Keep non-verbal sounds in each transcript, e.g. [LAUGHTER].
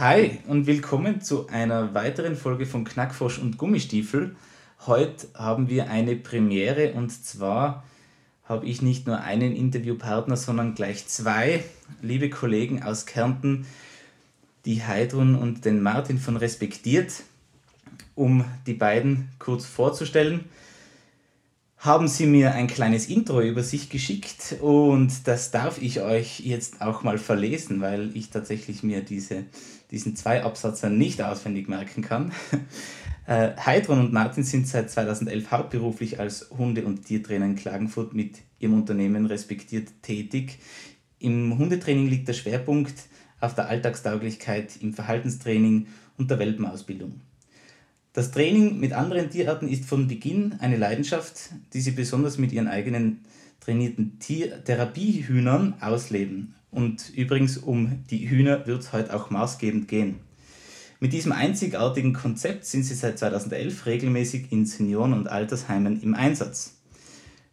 Hi und willkommen zu einer weiteren Folge von Knackfrosch und Gummistiefel. Heute haben wir eine Premiere und zwar habe ich nicht nur einen Interviewpartner, sondern gleich zwei liebe Kollegen aus Kärnten, die Heidrun und den Martin von Respektiert, um die beiden kurz vorzustellen haben sie mir ein kleines Intro über sich geschickt und das darf ich euch jetzt auch mal verlesen, weil ich tatsächlich mir diese, diesen zwei Absatzer nicht auswendig merken kann. [LAUGHS] Äh, Heidron und Martin sind seit 2011 hauptberuflich als Hunde- und Tiertrainer in Klagenfurt mit ihrem Unternehmen respektiert tätig. Im Hundetraining liegt der Schwerpunkt auf der Alltagstauglichkeit, im Verhaltenstraining und der Welpenausbildung. Das Training mit anderen Tierarten ist von Beginn eine Leidenschaft, die sie besonders mit ihren eigenen trainierten Tier Therapiehühnern ausleben. Und übrigens um die Hühner wird es heute auch maßgebend gehen. Mit diesem einzigartigen Konzept sind sie seit 2011 regelmäßig in Senioren- und Altersheimen im Einsatz.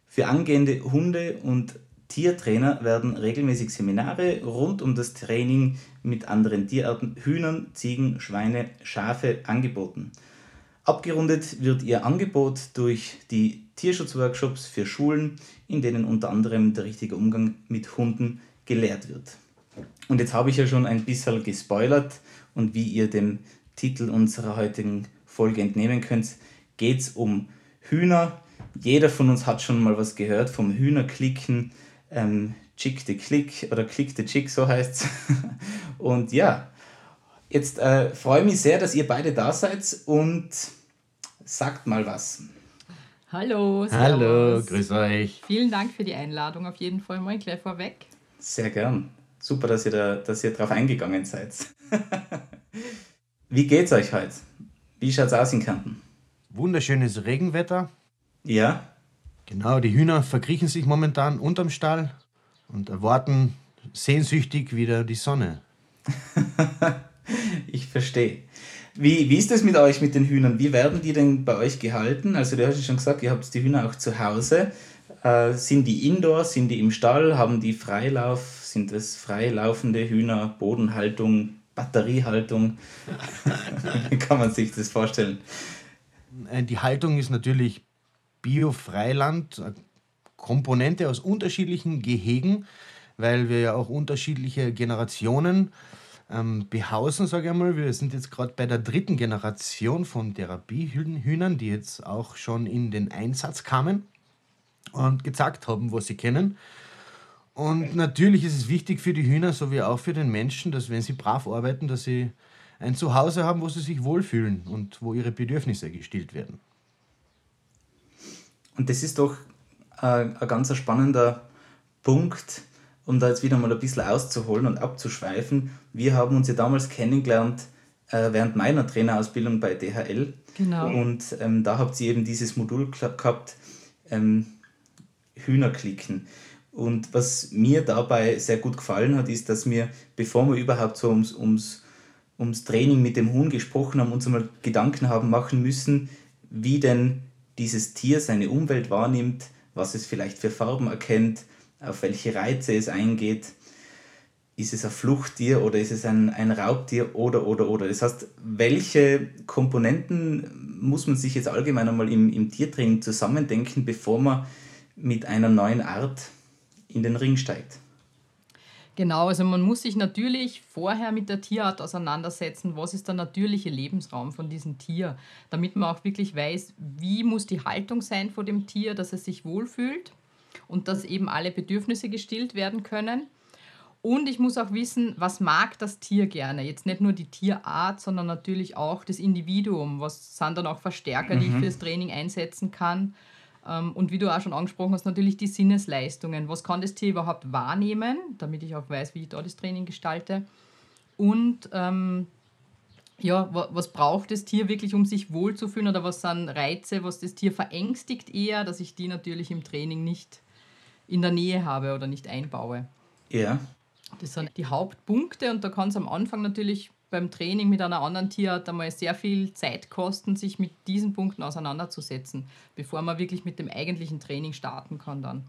Für angehende Hunde- und Tiertrainer werden regelmäßig Seminare rund um das Training mit anderen Tierarten, Hühnern, Ziegen, Schweine, Schafe angeboten. Abgerundet wird ihr Angebot durch die Tierschutzworkshops für Schulen, in denen unter anderem der richtige Umgang mit Hunden gelehrt wird. Und jetzt habe ich ja schon ein bisschen gespoilert und wie ihr dem Titel unserer heutigen Folge entnehmen könnt, geht es um Hühner. Jeder von uns hat schon mal was gehört vom Hühnerklicken, ähm, Chick the Click oder Click the Chick, so heißt es. [LAUGHS] und ja, jetzt äh, freue ich mich sehr, dass ihr beide da seid und sagt mal was. Hallo. Servus. Hallo, grüß euch. Vielen Dank für die Einladung, auf jeden Fall mal gleich vorweg. Sehr gern. Super, dass ihr, da, dass ihr drauf eingegangen seid. [LAUGHS] Wie geht's euch heute? Wie schaut's aus in Kärnten? Wunderschönes Regenwetter. Ja. Genau, die Hühner verkriechen sich momentan unterm Stall und erwarten sehnsüchtig wieder die Sonne. [LAUGHS] ich verstehe. Wie, wie ist das mit euch, mit den Hühnern? Wie werden die denn bei euch gehalten? Also, du hast ja schon gesagt, ihr habt die Hühner auch zu Hause. Äh, sind die indoor, sind die im Stall, haben die Freilauf? Sind das freilaufende Hühner, Bodenhaltung, Batteriehaltung? [LAUGHS] Kann man sich das vorstellen? Äh, die Haltung ist natürlich Bio-Freiland, Komponente aus unterschiedlichen Gehegen, weil wir ja auch unterschiedliche Generationen ähm, behausen, sage ich einmal. Wir sind jetzt gerade bei der dritten Generation von Therapiehühnern, die jetzt auch schon in den Einsatz kamen und gezeigt haben, was sie kennen. Und natürlich ist es wichtig für die Hühner, so wie auch für den Menschen, dass wenn sie brav arbeiten, dass sie ein Zuhause haben, wo sie sich wohlfühlen und wo ihre Bedürfnisse gestillt werden. Und das ist doch äh, ein ganz spannender Punkt, um da jetzt wieder mal ein bisschen auszuholen und abzuschweifen. Wir haben uns ja damals kennengelernt äh, während meiner Trainerausbildung bei DHL. Genau. Und ähm, da habt ihr eben dieses Modul gehabt, ähm, Hühnerklicken. Und was mir dabei sehr gut gefallen hat, ist, dass wir, bevor wir überhaupt so ums, ums, ums Training mit dem Huhn gesprochen haben, uns einmal Gedanken haben machen müssen, wie denn dieses Tier seine Umwelt wahrnimmt, was es vielleicht für Farben erkennt, auf welche Reize es eingeht. Ist es ein Fluchttier oder ist es ein, ein Raubtier oder, oder, oder. Das heißt, welche Komponenten muss man sich jetzt allgemein einmal im, im Tiertraining zusammendenken, bevor man mit einer neuen Art in den Ring steigt? Genau, also man muss sich natürlich vorher mit der Tierart auseinandersetzen, was ist der natürliche Lebensraum von diesem Tier, damit man auch wirklich weiß, wie muss die Haltung sein vor dem Tier, dass es sich wohlfühlt und dass eben alle Bedürfnisse gestillt werden können. Und ich muss auch wissen, was mag das Tier gerne? Jetzt nicht nur die Tierart, sondern natürlich auch das Individuum. Was sind dann auch Verstärker, mhm. die ich mhm. fürs Training einsetzen kann? Ähm, und wie du auch schon angesprochen hast, natürlich die Sinnesleistungen. Was kann das Tier überhaupt wahrnehmen, damit ich auch weiß, wie ich da das Training gestalte? und ähm, ja, was braucht das Tier wirklich, um sich wohlzufühlen oder was sind Reize, was das Tier verängstigt eher, dass ich die natürlich im Training nicht in der Nähe habe oder nicht einbaue. Ja. Das sind die Hauptpunkte und da kann es am Anfang natürlich beim Training mit einer anderen Tierart einmal sehr viel Zeit kosten, sich mit diesen Punkten auseinanderzusetzen, bevor man wirklich mit dem eigentlichen Training starten kann dann.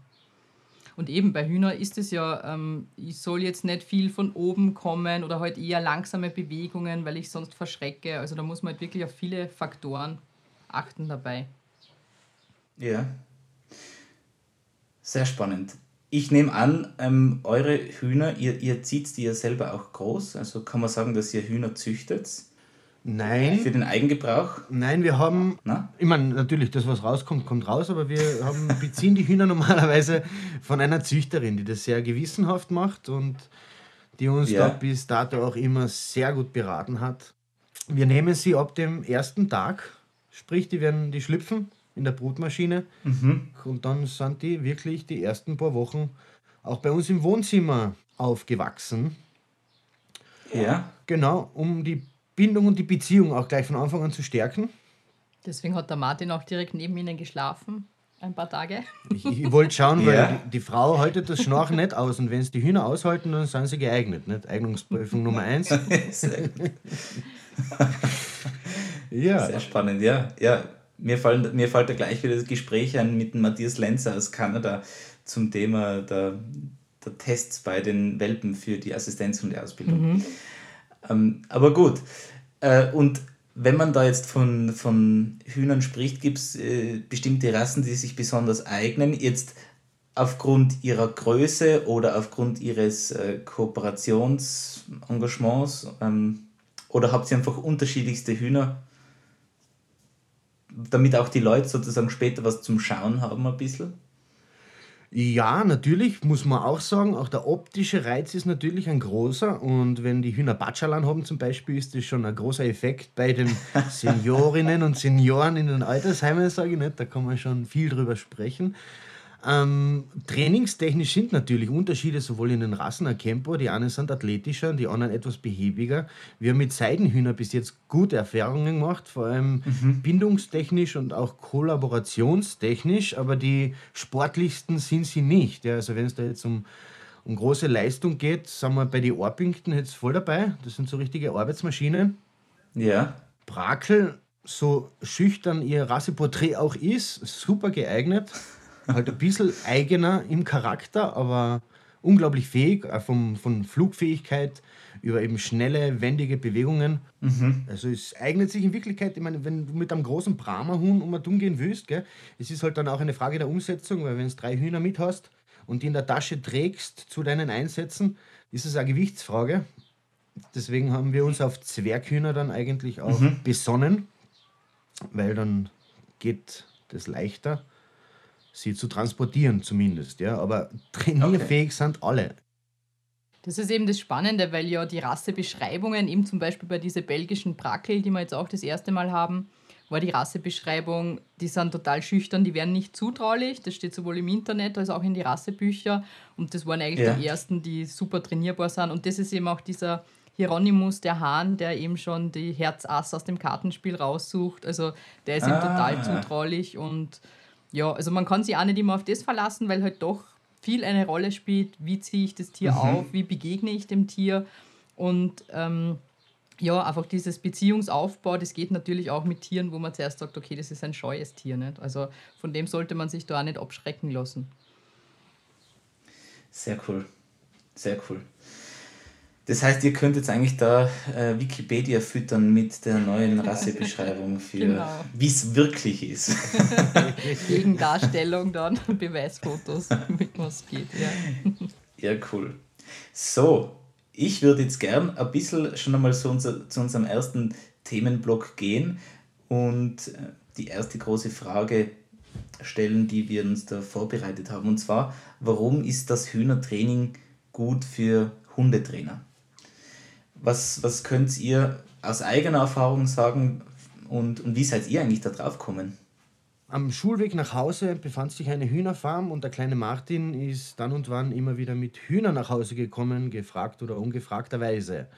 Und eben bei Hühner ist es ja, ähm, ich soll jetzt nicht viel von oben kommen oder halt eher langsame Bewegungen, weil ich sonst verschrecke. Also da muss man halt wirklich auf viele Faktoren achten dabei. Ja. Sehr spannend. Ich nehme an, ähm, eure Hühner, ihr, ihr zieht die ja selber auch groß. Also kann man sagen, dass ihr Hühner züchtet? Nein. Für den Eigengebrauch? Nein, wir haben, Na? ich meine, natürlich, das, was rauskommt, kommt raus, aber wir haben, beziehen die Hühner [LAUGHS] normalerweise von einer Züchterin, die das sehr gewissenhaft macht und die uns ja. da bis dato auch immer sehr gut beraten hat. Wir nehmen sie ab dem ersten Tag, sprich, die werden die schlüpfen in der Brutmaschine mhm. und dann sind die wirklich die ersten paar Wochen auch bei uns im Wohnzimmer aufgewachsen. Ja. Genau, um die Bindung und die Beziehung auch gleich von Anfang an zu stärken. Deswegen hat der Martin auch direkt neben ihnen geschlafen, ein paar Tage. Ich, ich wollte schauen, weil ja. die, die, Frau haltet das Schnarchen nicht aus und wenn es die Hühner aushalten, dann sind sie geeignet. Nicht? Eignungsprüfung Nummer eins. [LAUGHS] ja. Sehr spannend, ja. ja. Mir, fallen, mir fällt da gleich wieder das Gespräch ein mit dem Matthias Lenzer aus Kanada zum Thema der, der Tests bei den Welpen für die Assistenzhundeausbildung. Mhm. Ähm, aber gut. Äh, und wenn man da jetzt von, von Hühnern spricht, gibt es äh, bestimmte Rassen, die sich besonders eignen. Jetzt aufgrund ihrer Größe oder aufgrund ihres äh, Kooperationsengagements? Ähm, oder habt ihr einfach unterschiedlichste Hühner, damit auch die Leute sozusagen später was zum Schauen haben ein bisschen? Ja, natürlich muss man auch sagen, auch der optische Reiz ist natürlich ein großer. Und wenn die Hühner Batschalan haben zum Beispiel, ist das schon ein großer Effekt bei den [LAUGHS] Seniorinnen und Senioren in den Altersheimen, sage ich nicht. Da kann man schon viel drüber sprechen. Ähm, trainingstechnisch sind natürlich Unterschiede sowohl in den Rassen erkennbar. Die einen sind athletischer, die anderen etwas behäbiger. Wir haben mit Seidenhühnern bis jetzt gute Erfahrungen gemacht, vor allem mhm. bindungstechnisch und auch kollaborationstechnisch, aber die sportlichsten sind sie nicht. Ja, also wenn es da jetzt um, um große Leistung geht, sind wir bei den Orpington jetzt voll dabei. Das sind so richtige Arbeitsmaschinen. Ja. Brakel, so schüchtern ihr Rasseporträt auch ist, super geeignet halt ein bisschen eigener im Charakter, aber unglaublich fähig, vom, von Flugfähigkeit über eben schnelle, wendige Bewegungen. Mhm. Also es eignet sich in Wirklichkeit, ich meine, wenn du mit einem großen Brahma-Huhn um und gehen willst, gell, es ist halt dann auch eine Frage der Umsetzung, weil wenn du drei Hühner mit hast und die in der Tasche trägst zu deinen Einsätzen, ist es eine Gewichtsfrage. Deswegen haben wir uns auf Zwerghühner dann eigentlich auch mhm. besonnen, weil dann geht das leichter sie zu transportieren zumindest. Ja? Aber trainierfähig okay. sind alle. Das ist eben das Spannende, weil ja die Rassebeschreibungen, eben zum Beispiel bei diesen belgischen Brackel, die wir jetzt auch das erste Mal haben, war die Rassebeschreibung, die sind total schüchtern, die werden nicht zutraulich. Das steht sowohl im Internet als auch in die Rassebücher. Und das waren eigentlich ja. die ersten, die super trainierbar sind. Und das ist eben auch dieser Hieronymus, der Hahn, der eben schon die Herzass aus dem Kartenspiel raussucht. Also der ist ah. ihm total zutraulich und ja, also man kann sich auch nicht immer auf das verlassen, weil halt doch viel eine Rolle spielt, wie ziehe ich das Tier mhm. auf, wie begegne ich dem Tier und ähm, ja, einfach dieses Beziehungsaufbau, das geht natürlich auch mit Tieren, wo man zuerst sagt, okay, das ist ein scheues Tier. Nicht? Also von dem sollte man sich da auch nicht abschrecken lassen. Sehr cool. Sehr cool. Das heißt, ihr könnt jetzt eigentlich da äh, Wikipedia füttern mit der neuen [LAUGHS] Rassebeschreibung für genau. wie es wirklich ist. [LAUGHS] Gegendarstellung [LAUGHS] dann, Beweisfotos, mit was geht. Ja. ja, cool. So, ich würde jetzt gern ein bisschen schon einmal so unser, zu unserem ersten Themenblock gehen und äh, die erste große Frage stellen, die wir uns da vorbereitet haben. Und zwar, warum ist das Hühnertraining gut für Hundetrainer? Was, was könnt ihr aus eigener Erfahrung sagen und, und wie seid ihr eigentlich da drauf gekommen? am Schulweg nach Hause befand sich eine Hühnerfarm und der kleine Martin ist dann und wann immer wieder mit Hühnern nach Hause gekommen, gefragt oder ungefragterweise.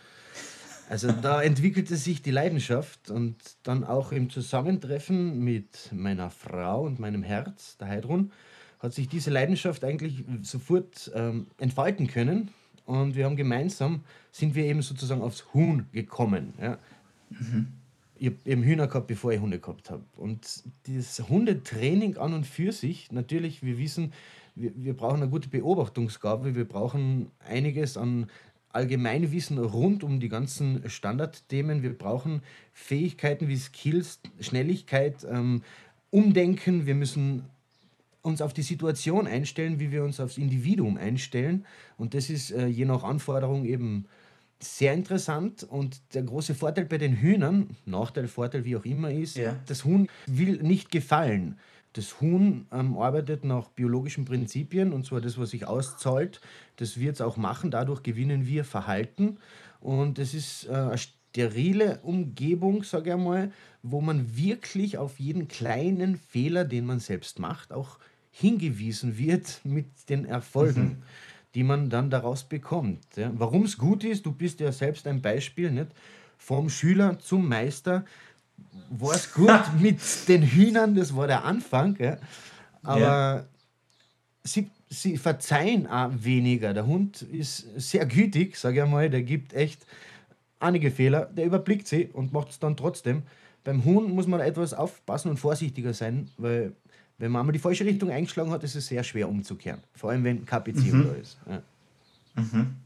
Also da [LAUGHS] entwickelte sich die Leidenschaft und dann auch im Zusammentreffen mit meiner Frau und meinem Herz, der Heidrun, hat sich diese Leidenschaft eigentlich sofort ähm, entfalten können und wir haben gemeinsam, sind wir eben sozusagen aufs Huhn gekommen. Ja. Mhm. Ich habe eben Hühner gehabt, bevor ich Hunde gehabt habe. Und das Hundetraining an und für sich, natürlich, wir wissen, wir, wir brauchen eine gute Beobachtungsgabe, wir brauchen einiges an Allgemeinwissen rund um die ganzen Standardthemen. Wir brauchen Fähigkeiten wie Skills, Schnelligkeit, ähm, Umdenken. Wir müssen uns auf die Situation einstellen, wie wir uns aufs Individuum einstellen. Und das ist äh, je nach Anforderung eben sehr interessant. Und der große Vorteil bei den Hühnern, Nachteil, Vorteil, wie auch immer, ist, ja. das Huhn will nicht gefallen. Das Huhn ähm, arbeitet nach biologischen Prinzipien und zwar das, was sich auszahlt, das wird es auch machen. Dadurch gewinnen wir Verhalten und es ist äh, eine sterile Umgebung, sage ich einmal, wo man wirklich auf jeden kleinen Fehler, den man selbst macht, auch hingewiesen wird mit den Erfolgen. Mhm. die man dann daraus bekommt. Ja. Warum es gut ist, du bist ja selbst ein Beispiel, nicht? vom Schüler zum Meister, war es [LAUGHS] gut mit den Hühnern, das war der Anfang. Ja. Aber ja. Sie, sie verzeihen auch weniger. Der Hund ist sehr gütig, sage ich einmal, der gibt echt einige Fehler, der überblickt sie und macht es dann trotzdem. Beim Huhn muss man etwas aufpassen und vorsichtiger sein, weil wenn man einmal die falsche Richtung eingeschlagen hat, ist es sehr schwer umzukehren. Vor allem, wenn keine Beziehung mhm. da ist. Ja. Mhm.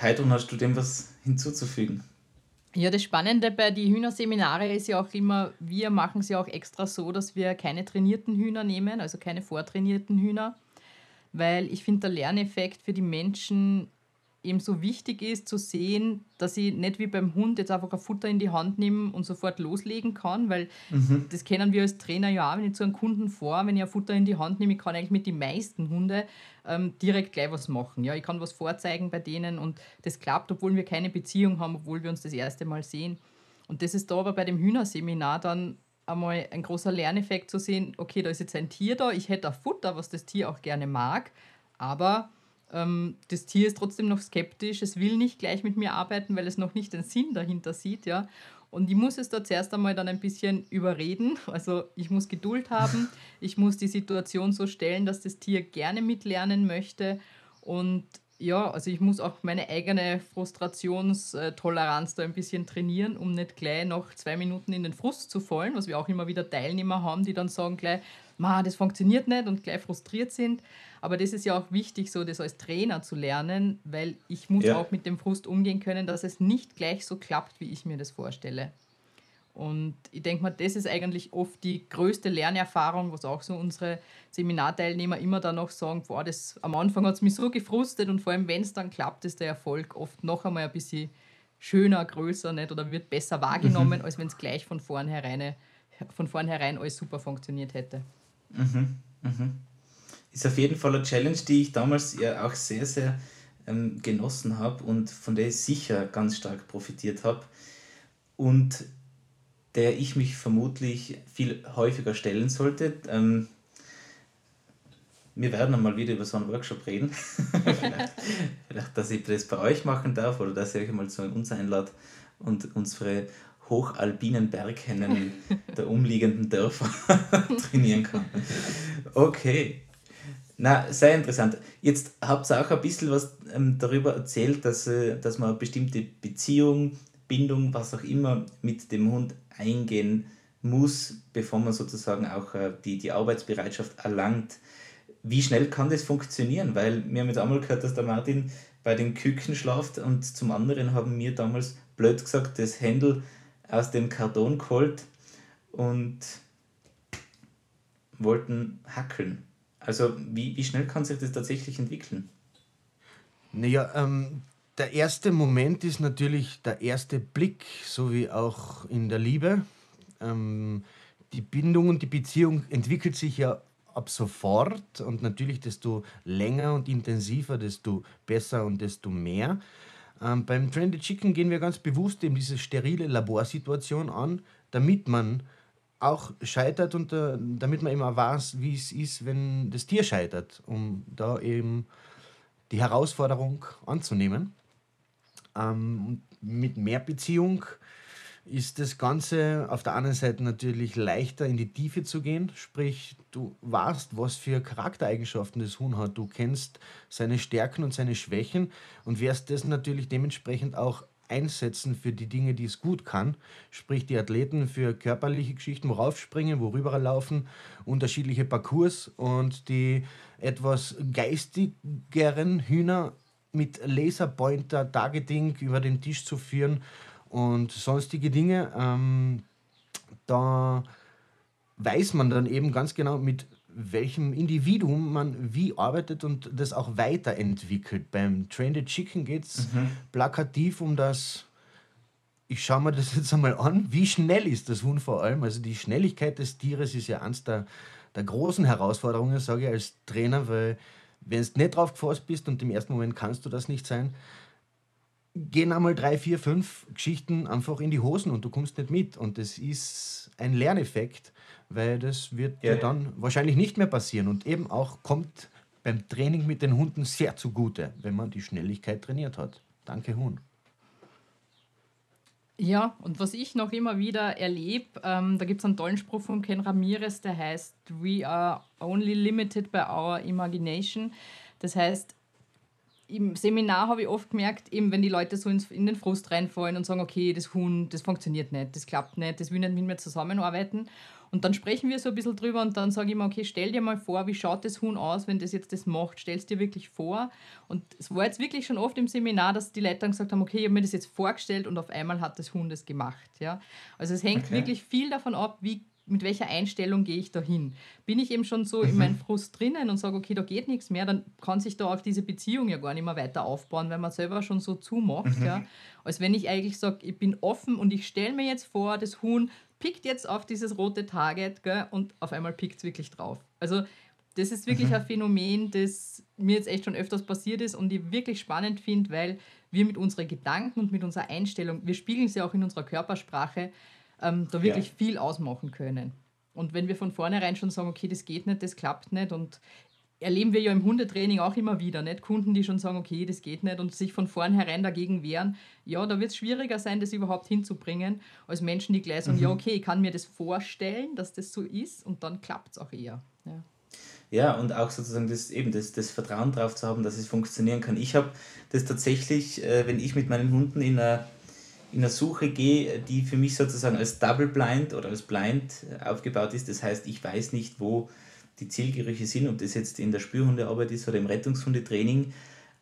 Heidrun, hast du dem was hinzuzufügen? Ja, das Spannende bei den Hühnerseminare ist ja auch immer, wir machen es ja auch extra so, dass wir keine trainierten Hühner nehmen, also keine vortrainierten Hühner, weil ich finde, der Lerneffekt für die Menschen eben so wichtig ist zu sehen, dass ich nicht wie beim Hund jetzt einfach ein Futter in die Hand nehme und sofort loslegen kann, weil mhm. das kennen wir als Trainer ja auch, wenn ich zu einem Kunden vor, wenn ich ein Futter in die Hand nehme, ich kann eigentlich mit den meisten Hunde ähm, direkt gleich was machen. Ja, ich kann was vorzeigen bei denen und das klappt, obwohl wir keine Beziehung haben, obwohl wir uns das erste Mal sehen. Und das ist da aber bei dem Hühnerseminar dann einmal ein großer Lerneffekt zu sehen, okay, da ist jetzt ein Tier da, ich hätte ein Futter, was das Tier auch gerne mag, aber das Tier ist trotzdem noch skeptisch, es will nicht gleich mit mir arbeiten, weil es noch nicht den Sinn dahinter sieht, ja. Und ich muss es da zuerst einmal dann ein bisschen überreden. Also ich muss Geduld haben, [LAUGHS] ich muss die Situation so stellen, dass das Tier gerne mitlernen möchte. Und ja, also ich muss auch meine eigene Frustrationstoleranz da ein bisschen trainieren, um nicht gleich nach zwei Minuten in den Frust zu fallen, was wir auch immer wieder Teilnehmer haben, die dann sagen gleich, Ma, das funktioniert nicht und gleich frustriert sind. Aber das ist ja auch wichtig, so das als Trainer zu lernen, weil ich muss ja. auch mit dem Frust umgehen können, dass es nicht gleich so klappt, wie ich mir das vorstelle. Und ich denke mal, das ist eigentlich oft die größte Lernerfahrung, was auch so unsere Seminarteilnehmer immer dann noch sagen, boah, das, am Anfang hat es mich so gefrustet und vor allem, wenn es dann klappt, ist der Erfolg oft noch einmal ein bisschen schöner, größer nicht, oder wird besser wahrgenommen, mhm. als wenn es gleich von vornherein, von vornherein alles super funktioniert hätte. Mhm. Mhm. Ist auf jeden Fall eine Challenge, die ich damals ja auch sehr, sehr ähm, genossen habe und von der ich sicher ganz stark profitiert habe und der ich mich vermutlich viel häufiger stellen sollte. Ähm, wir werden einmal wieder über so einen Workshop reden. vielleicht, [LAUGHS] vielleicht, dass ich das bei euch machen darf oder dass ihr euch mal zu uns einladet und unsere hochalpinen Berghennen [LAUGHS] der umliegenden Dörfer [LAUGHS] trainieren kann. Okay. Na, sehr interessant. Jetzt habt ihr auch ein bisschen was ähm, darüber erzählt, dass, äh, dass man bestimmte Beziehung, Bindung, was auch immer mit dem Hund eingehen muss, bevor man sozusagen auch äh, die, die Arbeitsbereitschaft erlangt. Wie schnell kann das funktionieren? Weil wir haben jetzt einmal gehört, dass der Martin bei den Küken schlaft und zum anderen haben wir damals blöd gesagt das Händel aus dem Karton geholt und wollten hackeln. Also wie, wie schnell kann sich das tatsächlich entwickeln? Naja, ähm, der erste Moment ist natürlich der erste Blick, so wie auch in der Liebe. Ähm, die Bindung und die Beziehung entwickelt sich ja ab sofort und natürlich desto länger und intensiver, desto besser und desto mehr. Ähm, beim Trendy Chicken gehen wir ganz bewusst eben diese sterile Laborsituation an, damit man auch scheitert und äh, damit man immer weiß, wie es ist, wenn das Tier scheitert, um da eben die Herausforderung anzunehmen. Ähm, mit mehr Beziehung ist das Ganze auf der anderen Seite natürlich leichter in die Tiefe zu gehen. Sprich, du weißt, was für Charaktereigenschaften das Huhn hat. Du kennst seine Stärken und seine Schwächen und wirst das natürlich dementsprechend auch einsetzen für die Dinge, die es gut kann. Sprich, die Athleten für körperliche Geschichten, worauf springen, worüber laufen, unterschiedliche Parcours und die etwas geistigeren Hühner mit Laserpointer Targeting über den Tisch zu führen und sonstige Dinge. Ähm, da weiß man dann eben ganz genau, mit welchem Individuum man wie arbeitet und das auch weiterentwickelt. Beim the Chicken geht es mhm. plakativ um das, ich schaue mir das [LAUGHS] jetzt einmal an, wie schnell ist das Huhn vor allem. Also die Schnelligkeit des Tieres ist ja eines der, der großen Herausforderungen, sage ich als Trainer, weil wenn du nicht drauf gefasst bist und im ersten Moment kannst du das nicht sein, gehen einmal drei, vier, fünf Geschichten einfach in die Hosen und du kommst nicht mit. Und das ist ein Lerneffekt, weil das wird ja. dir dann wahrscheinlich nicht mehr passieren. Und eben auch kommt beim Training mit den Hunden sehr zugute, wenn man die Schnelligkeit trainiert hat. Danke, Hund. Ja, und was ich noch immer wieder erlebe, ähm, da gibt es einen tollen Spruch von Ken Ramirez, der heißt, We are only limited by our imagination. Das heißt, im Seminar habe ich oft gemerkt, eben wenn die Leute so in den Frust reinfallen und sagen, okay, das Huhn, das funktioniert nicht, das klappt nicht, das will nicht mit mir zusammenarbeiten. Und dann sprechen wir so ein bisschen drüber und dann sage ich mir, okay, stell dir mal vor, wie schaut das Huhn aus, wenn das jetzt das macht, stell es dir wirklich vor. Und es war jetzt wirklich schon oft im Seminar, dass die Leute dann gesagt haben, okay, ich habe mir das jetzt vorgestellt und auf einmal hat das Huhn das gemacht. Ja? Also es hängt okay. wirklich viel davon ab, wie mit welcher Einstellung gehe ich da hin? Bin ich eben schon so mhm. in meinem Frust drinnen und sage, okay, da geht nichts mehr, dann kann sich da auch diese Beziehung ja gar nicht mehr weiter aufbauen, weil man selber schon so zumacht. Mhm. Ja? Als wenn ich eigentlich sage, ich bin offen und ich stelle mir jetzt vor, das Huhn pickt jetzt auf dieses rote Target gell, und auf einmal pickt es wirklich drauf. Also das ist wirklich mhm. ein Phänomen, das mir jetzt echt schon öfters passiert ist und ich wirklich spannend finde, weil wir mit unseren Gedanken und mit unserer Einstellung, wir spiegeln ja auch in unserer Körpersprache, ähm, da wirklich ja. viel ausmachen können. Und wenn wir von vornherein schon sagen, okay, das geht nicht, das klappt nicht und erleben wir ja im Hundetraining auch immer wieder, nicht? Kunden, die schon sagen, okay, das geht nicht und sich von vornherein dagegen wehren, ja, da wird es schwieriger sein, das überhaupt hinzubringen, als Menschen, die gleich sagen, mhm. ja, okay, ich kann mir das vorstellen, dass das so ist und dann klappt es auch eher. Ja. Ja, und auch sozusagen das, eben das, das Vertrauen darauf zu haben, dass es funktionieren kann. Ich habe das tatsächlich, äh, wenn ich mit meinen Hunden in einer in eine Suche gehe, die für mich sozusagen als Double Blind oder als Blind aufgebaut ist. Das heißt, ich weiß nicht, wo die Zielgerüche sind, ob das jetzt in der Spürhundearbeit ist oder im Rettungshundetraining,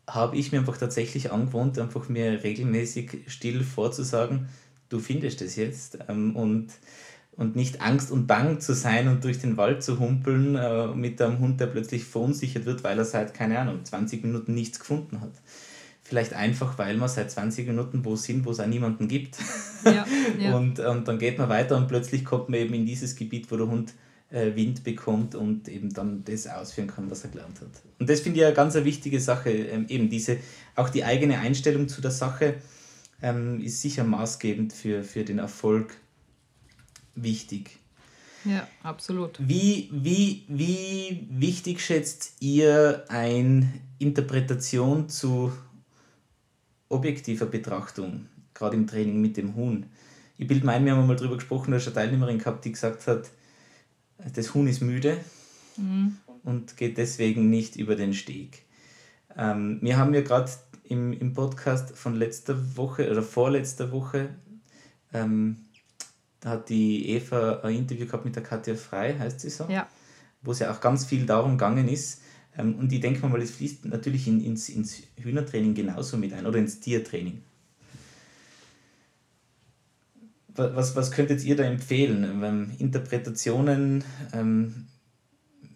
habe ich mir einfach tatsächlich angewohnt, einfach mir regelmäßig still vorzusagen, du findest es jetzt ähm, und, und nicht Angst und Bang zu sein und durch den Wald zu humpeln äh, mit einem Hund, der plötzlich verunsichert wird, weil er seit, keine Ahnung, 20 Minuten nichts gefunden hat. Vielleicht einfach, weil man seit 20 Minuten wo sind, wo es auch niemanden gibt. [LAUGHS] Ja, ja. und, und dann geht man weiter und plötzlich kommt man eben in dieses Gebiet, wo der Hund äh, Wind bekommt und eben dann das ausführen kann, was er gelernt hat. Und das finde ich eine ganz eine wichtige Sache. Ähm, eben diese, auch die eigene Einstellung zu der Sache ähm, ist sicher maßgebend für, für den Erfolg wichtig. Ja, absolut. Wie, wie, wie wichtig schätzt ihr eine Interpretation zu objektiver Betrachtung, gerade im Training mit dem Huhn. Ich bilde mein, wir haben mal darüber gesprochen, da ist eine Teilnehmerin gehabt, die gesagt hat, das Huhn ist müde mhm. und geht deswegen nicht über den Steg. Ähm, wir haben ja gerade im, im Podcast von letzter Woche oder vorletzter Woche, ähm, da hat die Eva ein Interview gehabt mit der Katja Frei, heißt sie so, ja. wo es ja auch ganz viel darum gegangen ist, und ich denke mal, das fließt natürlich in, ins, ins Hühnertraining genauso mit ein oder ins Tiertraining. Was, was könntet ihr da empfehlen? Ähm, Interpretationen, ähm,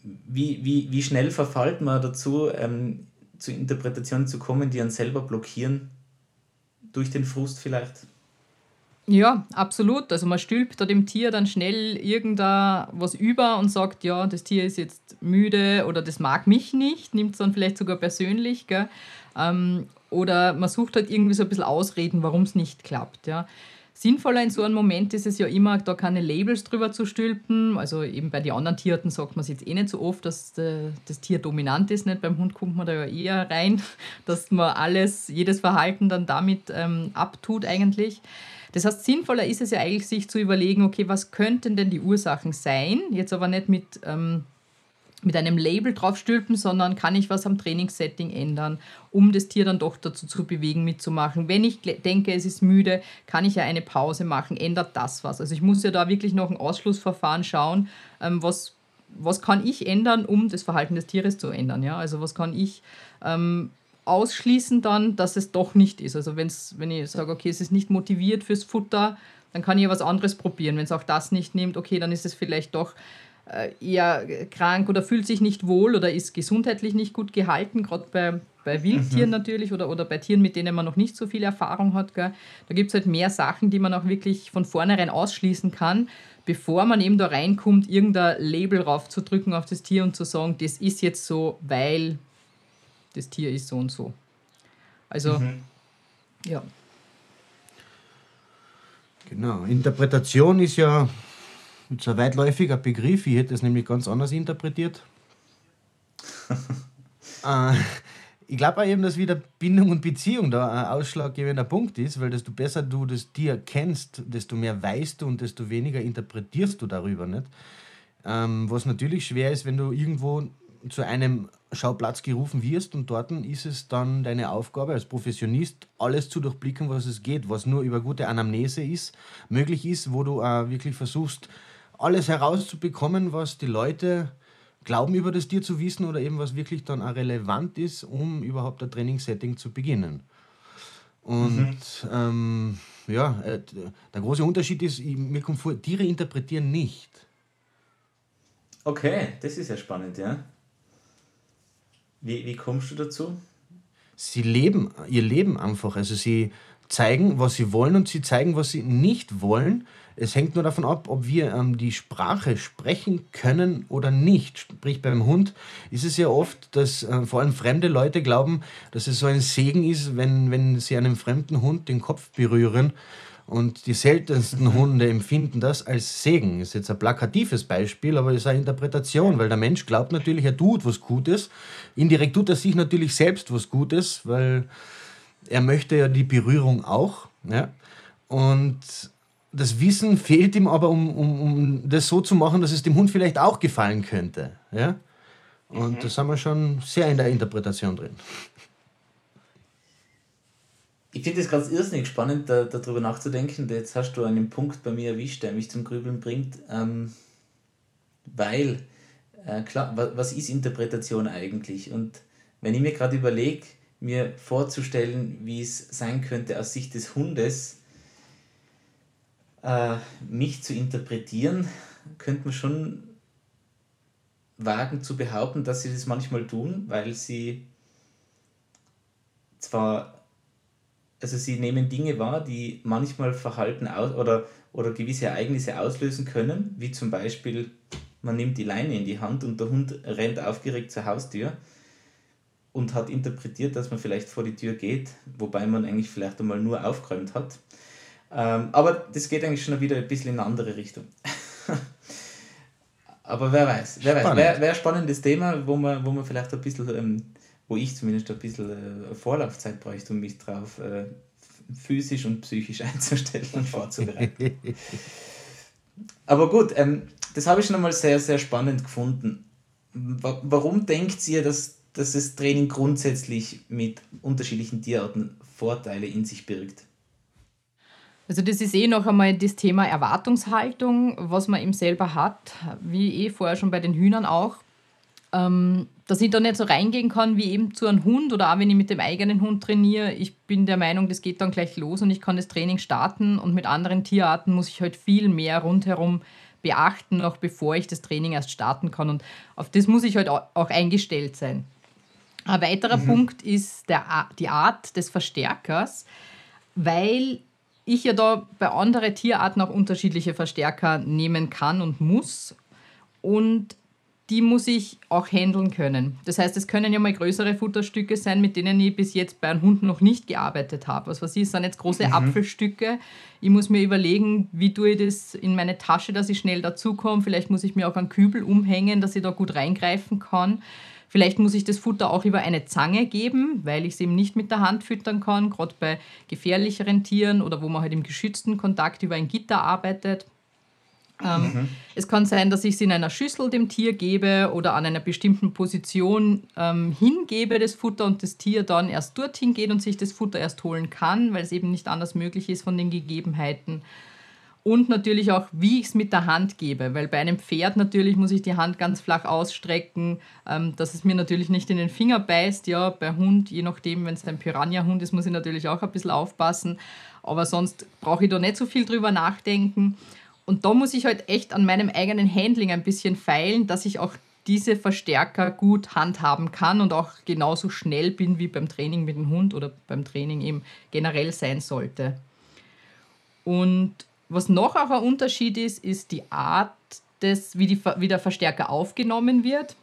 wie, wie, wie schnell verfällt man dazu, ähm, zu Interpretationen zu kommen, die einen selber blockieren? Durch den Frust vielleicht? Ja, absolut. Also man stülpt da dem Tier dann schnell irgendwas über und sagt, ja, das Tier ist jetzt müde oder das mag mich nicht, nimmt es dann vielleicht sogar persönlich. Gell? Ähm, oder man sucht halt irgendwie so ein bisschen Ausreden, warum es nicht klappt. Ja? Sinnvoller in so einem Moment ist es ja immer, da keine Labels drüber zu stülpen. Also eben bei den anderen Tierarten sagt man es jetzt eh nicht so oft, dass das Tier dominant ist. Nicht? Beim Hund kommt man da ja eher rein, [LAUGHS] dass man alles, jedes Verhalten dann damit ähm, abtut eigentlich. Das heißt, sinnvoller ist es ja eigentlich, sich zu überlegen, okay, was könnten denn die Ursachen sein? Jetzt aber nicht mit, ähm, mit einem Label draufstülpen, sondern kann ich was am Trainingssetting ändern, um das Tier dann doch dazu zu bewegen, mitzumachen. Wenn ich denke, es ist müde, kann ich ja eine Pause machen, ändert das was. Also ich muss ja da wirklich noch ein Ausschlussverfahren schauen, ähm, was, was kann ich ändern, um das Verhalten des Tieres zu ändern. Ja? Also was kann ich ähm, ausschließen dann, dass es doch nicht ist. Also wenn's, wenn ich sage, okay, es ist nicht motiviert fürs Futter, dann kann ich ja was anderes probieren. Wenn es auch das nicht nimmt, okay, dann ist es vielleicht doch äh, eher krank oder fühlt sich nicht wohl oder ist gesundheitlich nicht gut gehalten, gerade bei, bei Wildtieren mhm. natürlich oder, oder bei Tieren, mit denen man noch nicht so viel Erfahrung hat. Gell. Da gibt es halt mehr Sachen, die man auch wirklich von vornherein ausschließen kann, bevor man eben da reinkommt, irgendein Label raufzudrücken auf das Tier und zu sagen, das ist jetzt so, weil das Tier ist so und so. Also, mhm. ja. Genau, Interpretation ist ja so ein weitläufiger Begriff. Ich hätte es nämlich ganz anders interpretiert. [LAUGHS] äh, ich glaube auch eben, dass wieder Bindung und Beziehung da ein ausschlaggebender Punkt ist, weil desto besser du das Tier kennst, desto mehr weißt du und desto weniger interpretierst du darüber. Nicht? Ähm, was natürlich schwer ist, wenn du irgendwo zu einem Schauplatz gerufen wirst und dort ist es dann deine Aufgabe als Professionist, alles zu durchblicken, was es geht, was nur über gute Anamnese ist, möglich ist, wo du äh, wirklich versuchst, alles herauszubekommen, was die Leute glauben über das Tier zu wissen oder eben was wirklich dann auch relevant ist, um überhaupt ein Trainingssetting zu beginnen. Und mhm. ähm, ja, äh, der große Unterschied ist, mir kommt vor, Tiere interpretieren nicht. Okay, das ist ja spannend, ja. Wie, wie kommst du dazu? Sie leben ihr Leben einfach. Also sie zeigen, was sie wollen und sie zeigen, was sie nicht wollen. Es hängt nur davon ab, ob wir ähm, die Sprache sprechen können oder nicht. Sprich, beim Hund ist es ja oft, dass äh, vor allem fremde Leute glauben, dass es so ein Segen ist, wenn, wenn sie einem fremden Hund den Kopf berühren und die seltensten Hunde empfinden das als Segen. Ist jetzt ein plakatives Beispiel, aber es ist eine Interpretation, weil der Mensch glaubt natürlich, er tut was Gutes. Indirekt tut er sich natürlich selbst was Gutes, weil er möchte ja die Berührung auch. Ja? Und das Wissen fehlt ihm aber, um, um, um das so zu machen, dass es dem Hund vielleicht auch gefallen könnte. Ja? Und mhm. da sind wir schon sehr in der Interpretation drin ich finde es ganz irrsinnig spannend, da, darüber nachzudenken. Jetzt hast du einen Punkt bei mir erwischt, der mich zum Grübeln bringt. Ähm, weil, äh, klar, was, was ist Interpretation eigentlich? Und wenn ich mir gerade überlege, mir vorzustellen, wie es sein könnte aus Sicht des Hundes, äh, mich zu interpretieren, könnte man schon wagen zu behaupten, dass sie das manchmal tun, weil sie zwar also sie nehmen Dinge wahr, die manchmal Verhalten aus oder, oder gewisse Ereignisse auslösen können, wie zum Beispiel, man nimmt die Leine in die Hand und der Hund rennt aufgeregt zur Haustür und hat interpretiert, dass man vielleicht vor die Tür geht, wobei man eigentlich vielleicht einmal nur aufgeräumt hat. Ähm, aber das geht eigentlich schon wieder ein bisschen in eine andere Richtung. [LAUGHS] aber wer weiß, wer weiß, wäre wär ein spannendes Thema, wo man, wo man vielleicht ein bisschen ähm, wo ich zumindest ein bisschen äh, Vorlaufzeit bräuchte, um mich darauf äh, physisch und psychisch [LAUGHS] einzustellen und vorzubereiten. Aber gut, ähm, das habe ich schon einmal sehr, sehr spannend gefunden. Warum denkt ihr, dass, dass das Training grundsätzlich mit unterschiedlichen Tierarten Vorteile in sich birgt? Also das ist eh noch einmal das Thema Erwartungshaltung, was man eben selber hat, wie eh vorher schon bei den Hühnern auch ähm, dass ich da nicht so reingehen kann wie eben zu einem Hund oder auch wenn ich mit dem eigenen Hund trainiere. Ich bin der Meinung, das geht dann gleich los und ich kann das Training starten und mit anderen Tierarten muss ich halt viel mehr rundherum beachten, noch bevor ich das Training erst starten kann. Und auf das muss ich halt auch eingestellt sein. Ein weiterer mhm. Punkt ist der, die Art des Verstärkers, weil ich ja da bei anderen Tierarten auch unterschiedliche Verstärker nehmen kann und muss. Und die muss ich auch handeln können. Das heißt, es können ja mal größere Futterstücke sein, mit denen ich bis jetzt bei einem Hund noch nicht gearbeitet habe. Was weiß ich, sind jetzt große mhm. Apfelstücke. Ich muss mir überlegen, wie tue ich das in meine Tasche, dass ich schnell dazukomme. Vielleicht muss ich mir auch einen Kübel umhängen, dass ich da gut reingreifen kann. Vielleicht muss ich das Futter auch über eine Zange geben, weil ich es eben nicht mit der Hand füttern kann, gerade bei gefährlicheren Tieren oder wo man halt im geschützten Kontakt über ein Gitter arbeitet. Ähm, mhm. Es kann sein, dass ich es in einer Schüssel dem Tier gebe oder an einer bestimmten Position ähm, hingebe, das Futter, und das Tier dann erst dorthin geht und sich das Futter erst holen kann, weil es eben nicht anders möglich ist von den Gegebenheiten. Und natürlich auch, wie ich es mit der Hand gebe, weil bei einem Pferd natürlich muss ich die Hand ganz flach ausstrecken, ähm, dass es mir natürlich nicht in den Finger beißt. Ja, bei Hund, je nachdem, wenn es ein Piranha-Hund ist, muss ich natürlich auch ein bisschen aufpassen. Aber sonst brauche ich da nicht so viel drüber nachdenken. Und da muss ich halt echt an meinem eigenen Handling ein bisschen feilen, dass ich auch diese Verstärker gut handhaben kann und auch genauso schnell bin, wie beim Training mit dem Hund oder beim Training eben generell sein sollte. Und was noch auch ein Unterschied ist, ist die Art, des, wie, die, wie der Verstärker aufgenommen wird.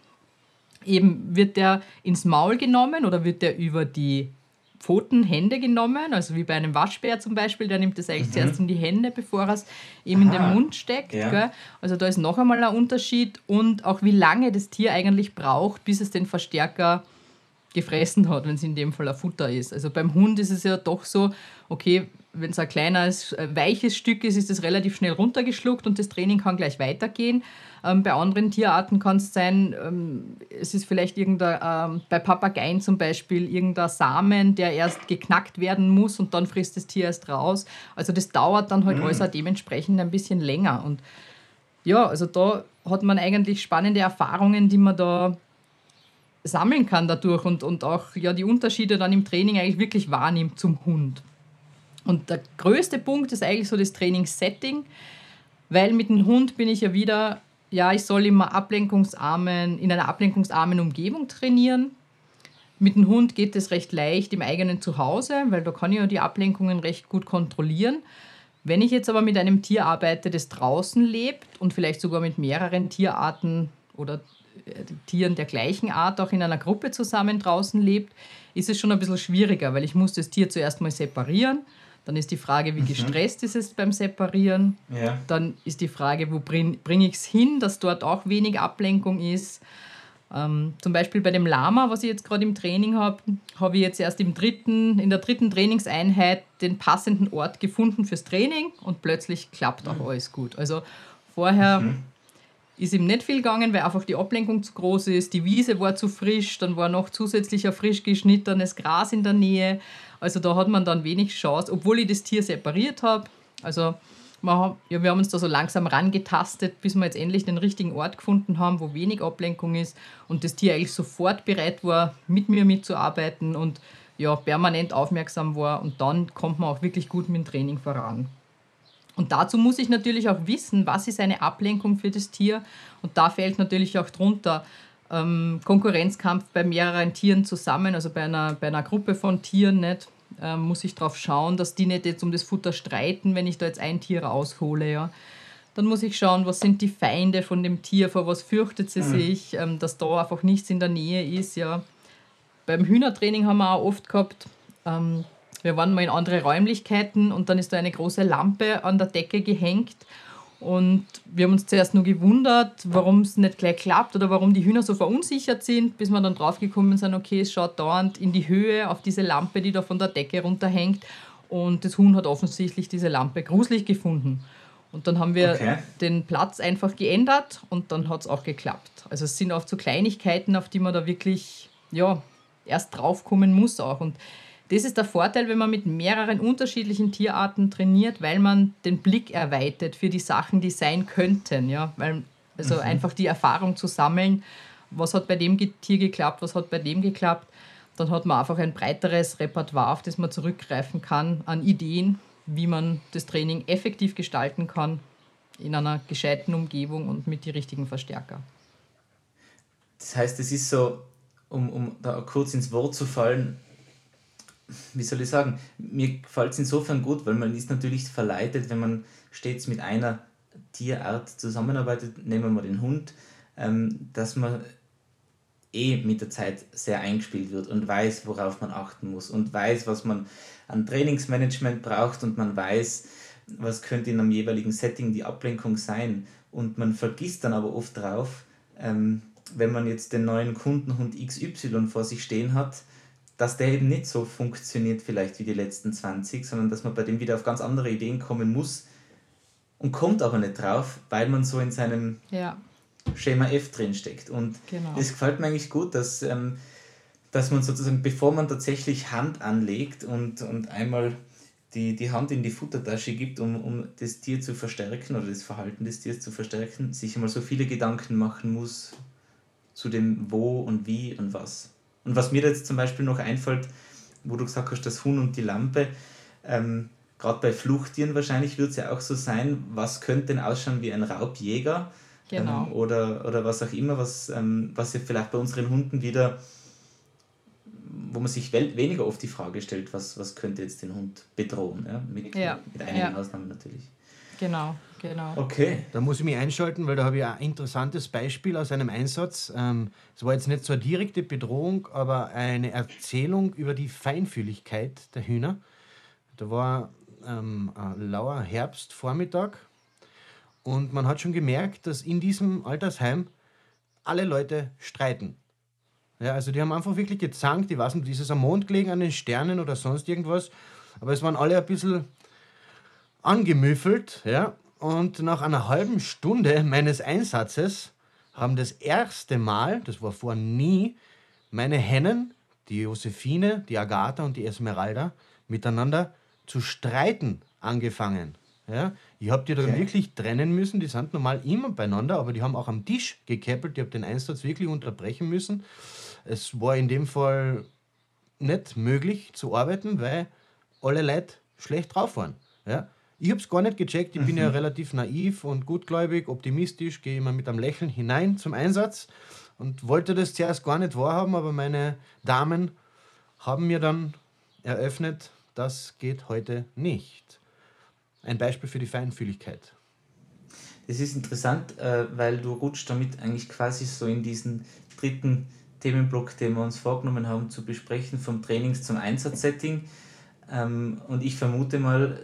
Eben wird der ins Maul genommen oder wird der über die Pfoten, Hände genommen, also wie bei einem Waschbär zum Beispiel, der nimmt das eigentlich mhm. zuerst in die Hände, bevor er es eben Aha. in den Mund steckt. Ja. Also da ist noch einmal ein Unterschied und auch wie lange das Tier eigentlich braucht, bis es den Verstärker gefressen hat, wenn es in dem Fall ein Futter ist. Also beim Hund ist es ja doch so, okay, wenn es ein kleines, äh, weiches Stück ist, ist es relativ schnell runtergeschluckt und das Training kann gleich weitergehen. Ähm, bei anderen Tierarten kann es sein, ähm, es ist vielleicht irgendein, ähm, bei Papageien zum Beispiel, irgendein Samen, der erst geknackt werden muss und dann frisst das Tier erst raus. Also das dauert dann halt mhm. alles auch dementsprechend ein bisschen länger. Und ja, also da hat man eigentlich spannende Erfahrungen, die man da sammeln kann dadurch und, und auch ja, die Unterschiede dann im Training eigentlich wirklich wahrnimmt zum Hund. Und der größte Punkt ist eigentlich so das Trainingssetting, weil mit dem Hund bin ich ja wieder, ja, ich soll immer ablenkungsarmen, in einer ablenkungsarmen Umgebung trainieren. Mit dem Hund geht es recht leicht im eigenen Zuhause, weil da kann ich ja die Ablenkungen recht gut kontrollieren. Wenn ich jetzt aber mit einem Tier arbeite, das draußen lebt und vielleicht sogar mit mehreren Tierarten oder äh, Tieren der gleichen Art auch in einer Gruppe zusammen draußen lebt, ist es schon ein bisschen schwieriger, weil ich muss das Tier zuerst mal separieren dann ist die Frage, wie mhm. gestresst ist es beim Separieren. Ja. Dann ist die Frage, wo bringe bring ich es hin, dass dort auch wenig Ablenkung ist. Ähm, zum Beispiel bei dem Lama, was ich jetzt gerade im Training habe, habe ich jetzt erst im dritten, in der dritten Trainingseinheit den passenden Ort gefunden fürs Training und plötzlich klappt auch mhm. alles gut. Also vorher mhm. ist ihm nicht viel gegangen, weil einfach die Ablenkung zu groß ist. Die Wiese war zu frisch, dann war noch zusätzlich ein frisch geschnittenes Gras in der Nähe. Also da hat man dann wenig Chance, obwohl ich das Tier separiert habe. Also man, ja, wir haben uns da so langsam rangetastet, bis wir jetzt endlich den richtigen Ort gefunden haben, wo wenig Ablenkung ist und das Tier eigentlich sofort bereit war, mit mir mitzuarbeiten und ja, permanent aufmerksam war und dann kommt man auch wirklich gut mit dem Training voran. Und dazu muss ich natürlich auch wissen, was ist eine Ablenkung für das Tier und da fällt natürlich auch drunter, ähm, Konkurrenzkampf bei mehreren Tieren zusammen, also bei einer, bei einer Gruppe von Tieren nicht, ähm, muss ich darauf schauen, dass die nicht jetzt um das Futter streiten, wenn ich da jetzt ein Tier raushole. Ja. Dann muss ich schauen, was sind die Feinde von dem Tier, vor was fürchtet sie mhm. sich, ähm, dass da einfach nichts in der Nähe ist. Ja. Beim Hühnertraining haben wir auch oft gehabt, ähm, wir waren mal in andere Räumlichkeiten und dann ist da eine große Lampe an der Decke gehängt und wir haben uns zuerst nur gewundert, warum es nicht gleich klappt oder warum die Hühner so verunsichert sind, bis wir dann draufgekommen sind, okay, es schaut dauernd in die Höhe auf diese Lampe, die da von der Decke runterhängt. Und das Huhn hat offensichtlich diese Lampe gruselig gefunden. Und dann haben wir okay. den Platz einfach geändert und dann hat es auch geklappt. Also es sind oft so Kleinigkeiten, auf die man da wirklich ja, erst draufkommen muss auch. Und das ist der Vorteil, wenn man mit mehreren unterschiedlichen Tierarten trainiert, weil man den Blick erweitert für die Sachen, die sein könnten. Ja? Weil, also mhm. einfach die Erfahrung zu sammeln, was hat bei dem Tier geklappt, was hat bei dem geklappt. Dann hat man einfach ein breiteres Repertoire, auf das man zurückgreifen kann an Ideen, wie man das Training effektiv gestalten kann in einer gescheiten Umgebung und mit den richtigen Verstärker. Das heißt, es ist so, um, um da kurz ins Wort zu fallen, wie soll ich sagen, mir gefällt es insofern gut, weil man ist natürlich verleitet, wenn man stets mit einer Tierart zusammenarbeitet, nehmen wir mal den Hund, ähm, dass man eh mit der Zeit sehr eingespielt wird und weiß, worauf man achten muss und weiß, was man an Trainingsmanagement braucht und man weiß, was könnte in einem jeweiligen Setting die Ablenkung sein. Und man vergisst dann aber oft drauf, ähm, wenn man jetzt den neuen Kundenhund XY vor sich stehen hat, dass der eben nicht so funktioniert vielleicht wie die letzten 20, sondern dass man bei dem wieder auf ganz andere Ideen kommen muss und kommt aber nicht drauf, weil man so in seinem ja. Schema F drin steckt. Und genau. das gefällt mir eigentlich gut, dass, ähm, dass man sozusagen, bevor man tatsächlich Hand anlegt und, und einmal die, die Hand in die Futtertasche gibt, um, um das Tier zu verstärken oder das Verhalten des Tiers zu verstärken, sich einmal so viele Gedanken machen muss zu dem Wo und Wie und was. Und was mir jetzt zum Beispiel noch einfällt, wo du gesagt hast, das Huhn und die Lampe, ähm, gerade bei Fluchttieren wahrscheinlich wird es ja auch so sein, was könnte denn ausschauen wie ein Raubjäger genau. ähm, oder, oder was auch immer, was, ähm, was ja vielleicht bei unseren Hunden wieder, wo man sich weniger oft die Frage stellt, was, was könnte jetzt den Hund bedrohen, ja? Mit, ja. mit einigen ja. Ausnahmen natürlich. Genau, genau. Okay. Da muss ich mich einschalten, weil da habe ich ein interessantes Beispiel aus einem Einsatz. Ähm, es war jetzt nicht so eine direkte Bedrohung, aber eine Erzählung über die Feinfühligkeit der Hühner. Da war ähm, ein lauer Herbstvormittag und man hat schon gemerkt, dass in diesem Altersheim alle Leute streiten. Ja, also die haben einfach wirklich gezankt, ich weiß nicht, ist es am Mond gelegen, an den Sternen oder sonst irgendwas, aber es waren alle ein bisschen angemüffelt, ja. Und nach einer halben Stunde meines Einsatzes haben das erste Mal, das war vorher nie, meine Hennen, die Josephine, die Agatha und die Esmeralda, miteinander zu streiten angefangen. Ja, ich habe die dann okay. wirklich trennen müssen. Die sind normal immer beieinander, aber die haben auch am Tisch gekäppelt. Ich habe den Einsatz wirklich unterbrechen müssen. Es war in dem Fall nicht möglich zu arbeiten, weil alle Leute schlecht drauf waren. Ja. Ich habe es gar nicht gecheckt. Ich mhm. bin ja mhm. relativ naiv und gutgläubig, optimistisch, gehe immer mit einem Lächeln hinein zum Einsatz und wollte das zuerst gar nicht wahrhaben, aber meine Damen haben mir dann eröffnet, das geht heute nicht. Ein Beispiel für die Feinfühligkeit. Das ist interessant, äh, weil du rutscht damit eigentlich quasi so in diesen dritten Themenblock, den wir uns vorgenommen haben zu besprechen, vom Trainings zum Einsatzsetting. Ähm, und ich vermute mal,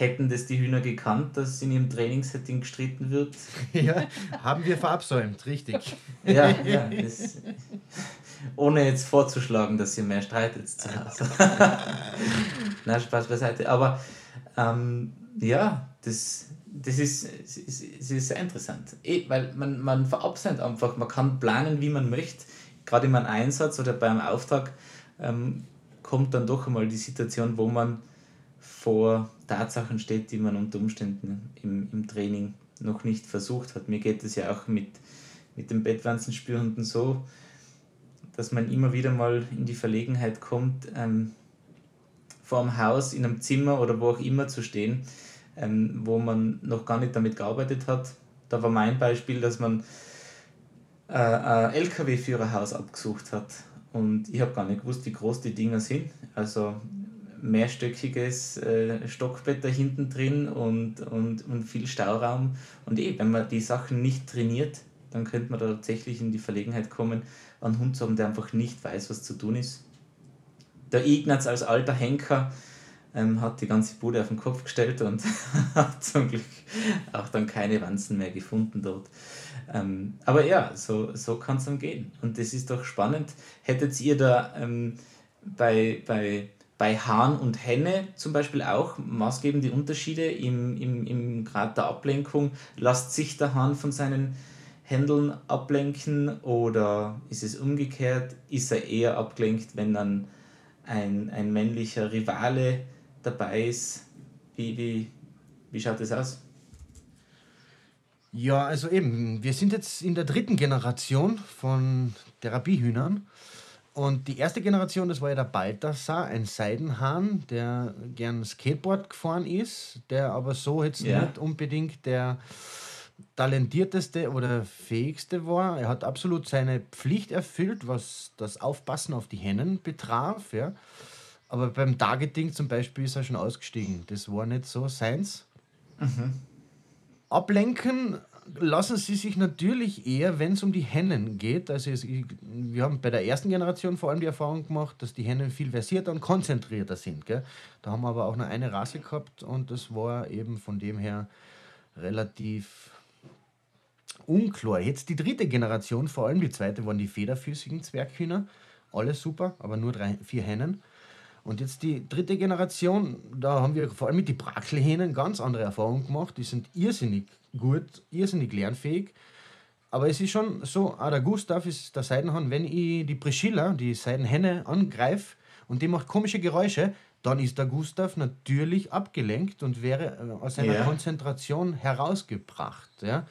hätten das die Hühner gekannt, dass in ihrem Trainingssetting gestritten wird. [LAUGHS] Ja, haben wir verabsäumt, richtig. ja, ja das, ohne jetzt vorzuschlagen, dass ihr mehr streitet zu Hause. [LAUGHS] Nein, Spaß beiseite. Aber ähm, ja, das, das ist, ist, ist, ist sehr interessant. Eh, weil man, man verabsäumt einfach, man kann planen, wie man möchte. Gerade in einem Einsatz oder beim Auftrag ähm, kommt dann doch einmal die Situation, wo man vor Tatsachen steht, die man unter Umständen im, im Training noch nicht versucht hat. Mir geht es ja auch mit, mit den Bettwanzenspürhunden so, dass man immer wieder mal in die Verlegenheit kommt, ähm, vor dem Haus, in einem Zimmer oder wo auch immer zu stehen, ähm, wo man noch gar nicht damit gearbeitet hat. Da war mein Beispiel, dass man äh, ein LKW-Führerhaus abgesucht hat. Und ich habe gar nicht gewusst, wie groß die Dinger sind. Also mehrstöckiges äh, Stockbett da hinten drin und, und, und viel Stauraum. Und eh, wenn man die Sachen nicht trainiert, dann könnte man da tatsächlich in die Verlegenheit kommen, einen Hund zu haben, der einfach nicht weiß, was zu tun ist. Der Ignaz als alter Henker ähm, hat die ganze Bude auf den Kopf gestellt und [LAUGHS] hat zum Glück auch dann keine Wanzen mehr gefunden dort. Ähm, aber ja, so, so kann es dann gehen. Und das ist doch spannend. Hättet ihr da ähm, bei, bei, bei Hahn und Henne zum Beispiel auch maßgebende Unterschiede im, im, im Grad der Ablenkung? Lasst sich der Hahn von seinen Händeln ablenken oder ist es umgekehrt? Ist er eher abgelenkt, wenn dann ein, ein männlicher Rivale dabei ist? Wie, wie, wie schaut das aus? Ja, also eben, wir sind jetzt in der dritten Generation von Therapiehühnern. Und die erste Generation, das war ja der Balthasar, ein Seidenhahn, der gern Skateboard gefahren ist, der aber so jetzt ja. nicht unbedingt der talentierteste oder fähigste war. Er hat absolut seine Pflicht erfüllt, was das Aufpassen auf die Hennen betraf. Ja. Aber beim Targeting zum Beispiel ist er schon ausgestiegen. Das war nicht so seins. Mhm. Ablenken, lassen sie sich natürlich eher, wenn es um die Hennen geht. Also es, wir haben bei der ersten Generation vor allem die Erfahrung gemacht, dass die Hennen viel versierter und konzentrierter sind. Gell? Da haben wir aber auch nur eine Rasse gehabt und das war eben von dem her relativ unklar. Jetzt die dritte Generation, vor allem die zweite, waren die federfüßigen Zwerghühner. Alles super, aber nur drei, vier Hennen. Und jetzt die dritte Generation, da haben wir vor allem mit den Brackelhähnen ganz andere Erfahrungen gemacht. Die sind irrsinnig gut, irrsinnig lernfähig. Aber es ist schon so, auch der Gustav ist der Seidenhahn, wenn ich die Priscilla, die Seidenhenne, angreife und die macht komische Geräusche, dann ist der Gustav natürlich abgelenkt und wäre äh, aus seiner ja. Konzentration herausgebracht. Ja?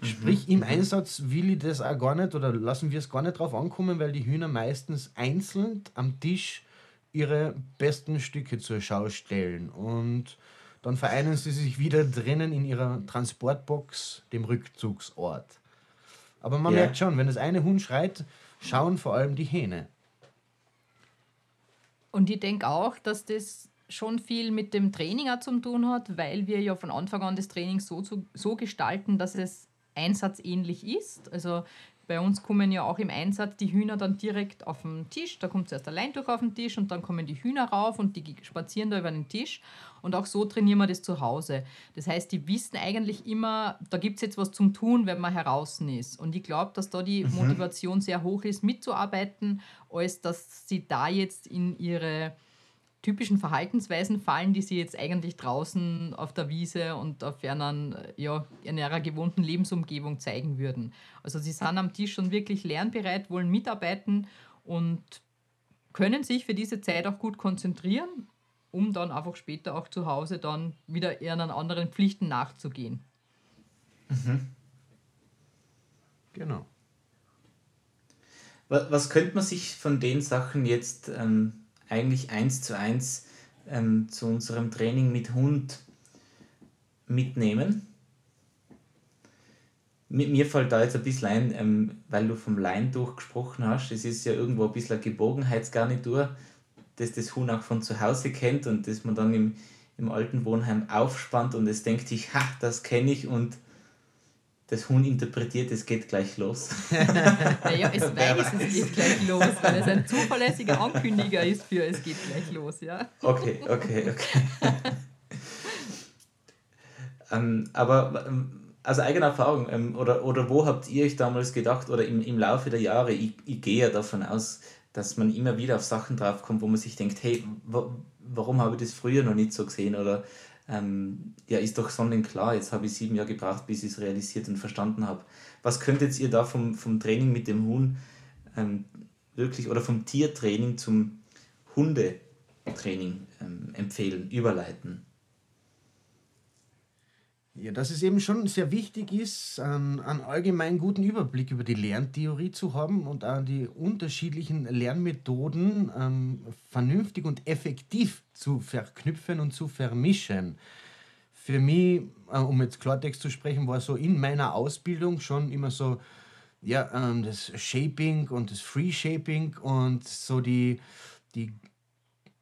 Mhm. Sprich, im Einsatz will ich das auch gar nicht oder lassen wir es gar nicht drauf ankommen, weil die Hühner meistens einzeln am Tisch ihre besten Stücke zur Schau stellen. Und dann vereinen sie sich wieder drinnen in ihrer Transportbox, dem Rückzugsort. Aber man ja. merkt schon, wenn das eine Hund schreit, schauen vor allem die Hähne. Und ich denke auch, dass das schon viel mit dem Training auch zu tun hat, weil wir ja von Anfang an das Training so, so gestalten, dass es einsatzähnlich ist. Also bei uns kommen ja auch im Einsatz die Hühner dann direkt auf den Tisch. Da kommt zuerst der Leintuch auf den Tisch und dann kommen die Hühner rauf und die spazieren da über den Tisch. Und auch so trainieren wir das zu Hause. Das heißt, die wissen eigentlich immer, da gibt es jetzt was zum Tun, wenn man heraus ist. Und ich glaube, dass da die mhm. Motivation sehr hoch ist, mitzuarbeiten, als dass sie da jetzt in ihre typischen Verhaltensweisen fallen, die sie jetzt eigentlich draußen auf der Wiese und auf einer, ja, in ihrer gewohnten Lebensumgebung zeigen würden. Also sie sind am Tisch schon wirklich lernbereit, wollen mitarbeiten und können sich für diese Zeit auch gut konzentrieren, um dann einfach später auch zu Hause dann wieder ihren anderen Pflichten nachzugehen. Mhm. Genau. Was, was könnte man sich von den Sachen jetzt ähm, eigentlich eins zu eins ähm, zu unserem Training mit Hund mitnehmen. Mit mir fällt da jetzt ein bisschen ein, ähm, weil du vom Leintuch gesprochen hast, es ist ja irgendwo ein bisschen eine Geborgenheitsgarnitur, dass das Huhn auch von zu Hause kennt und dass man dann im, im alten Wohnheim aufspannt und es denkt sich, ha, das kenne ich und das Huhn interpretiert, es geht gleich los. [LAUGHS] naja, es weiß, es geht gleich los, weil es ein zuverlässiger Ankündiger ist für es geht gleich los, ja. Okay, okay, okay. [LAUGHS] ähm, aber ähm, aus eigener Erfahrung, ähm, oder, oder wo habt ihr euch damals gedacht, oder im, im Laufe der Jahre, ich, ich gehe ja davon aus, dass man immer wieder auf Sachen draufkommt, wo man sich denkt, hey, warum habe ich das früher noch nicht so gesehen? Oder ähm, ja, ist doch sonnenklar, jetzt habe ich sieben Jahre gebraucht, bis ich es realisiert und verstanden habe. Was könntet ihr da vom, vom Training mit dem Huhn ähm, wirklich oder vom Tiertraining zum Hundetraining ähm, empfehlen, überleiten? Ja, dass es eben schon sehr wichtig ist, einen, einen allgemein guten Überblick über die Lerntheorie zu haben und auch die unterschiedlichen Lernmethoden ähm, vernünftig und effektiv zu verknüpfen und zu vermischen. Für mich, äh, um jetzt Klartext zu sprechen, war so in meiner Ausbildung schon immer so, ja, ähm, das Shaping und das Free Shaping und so die, die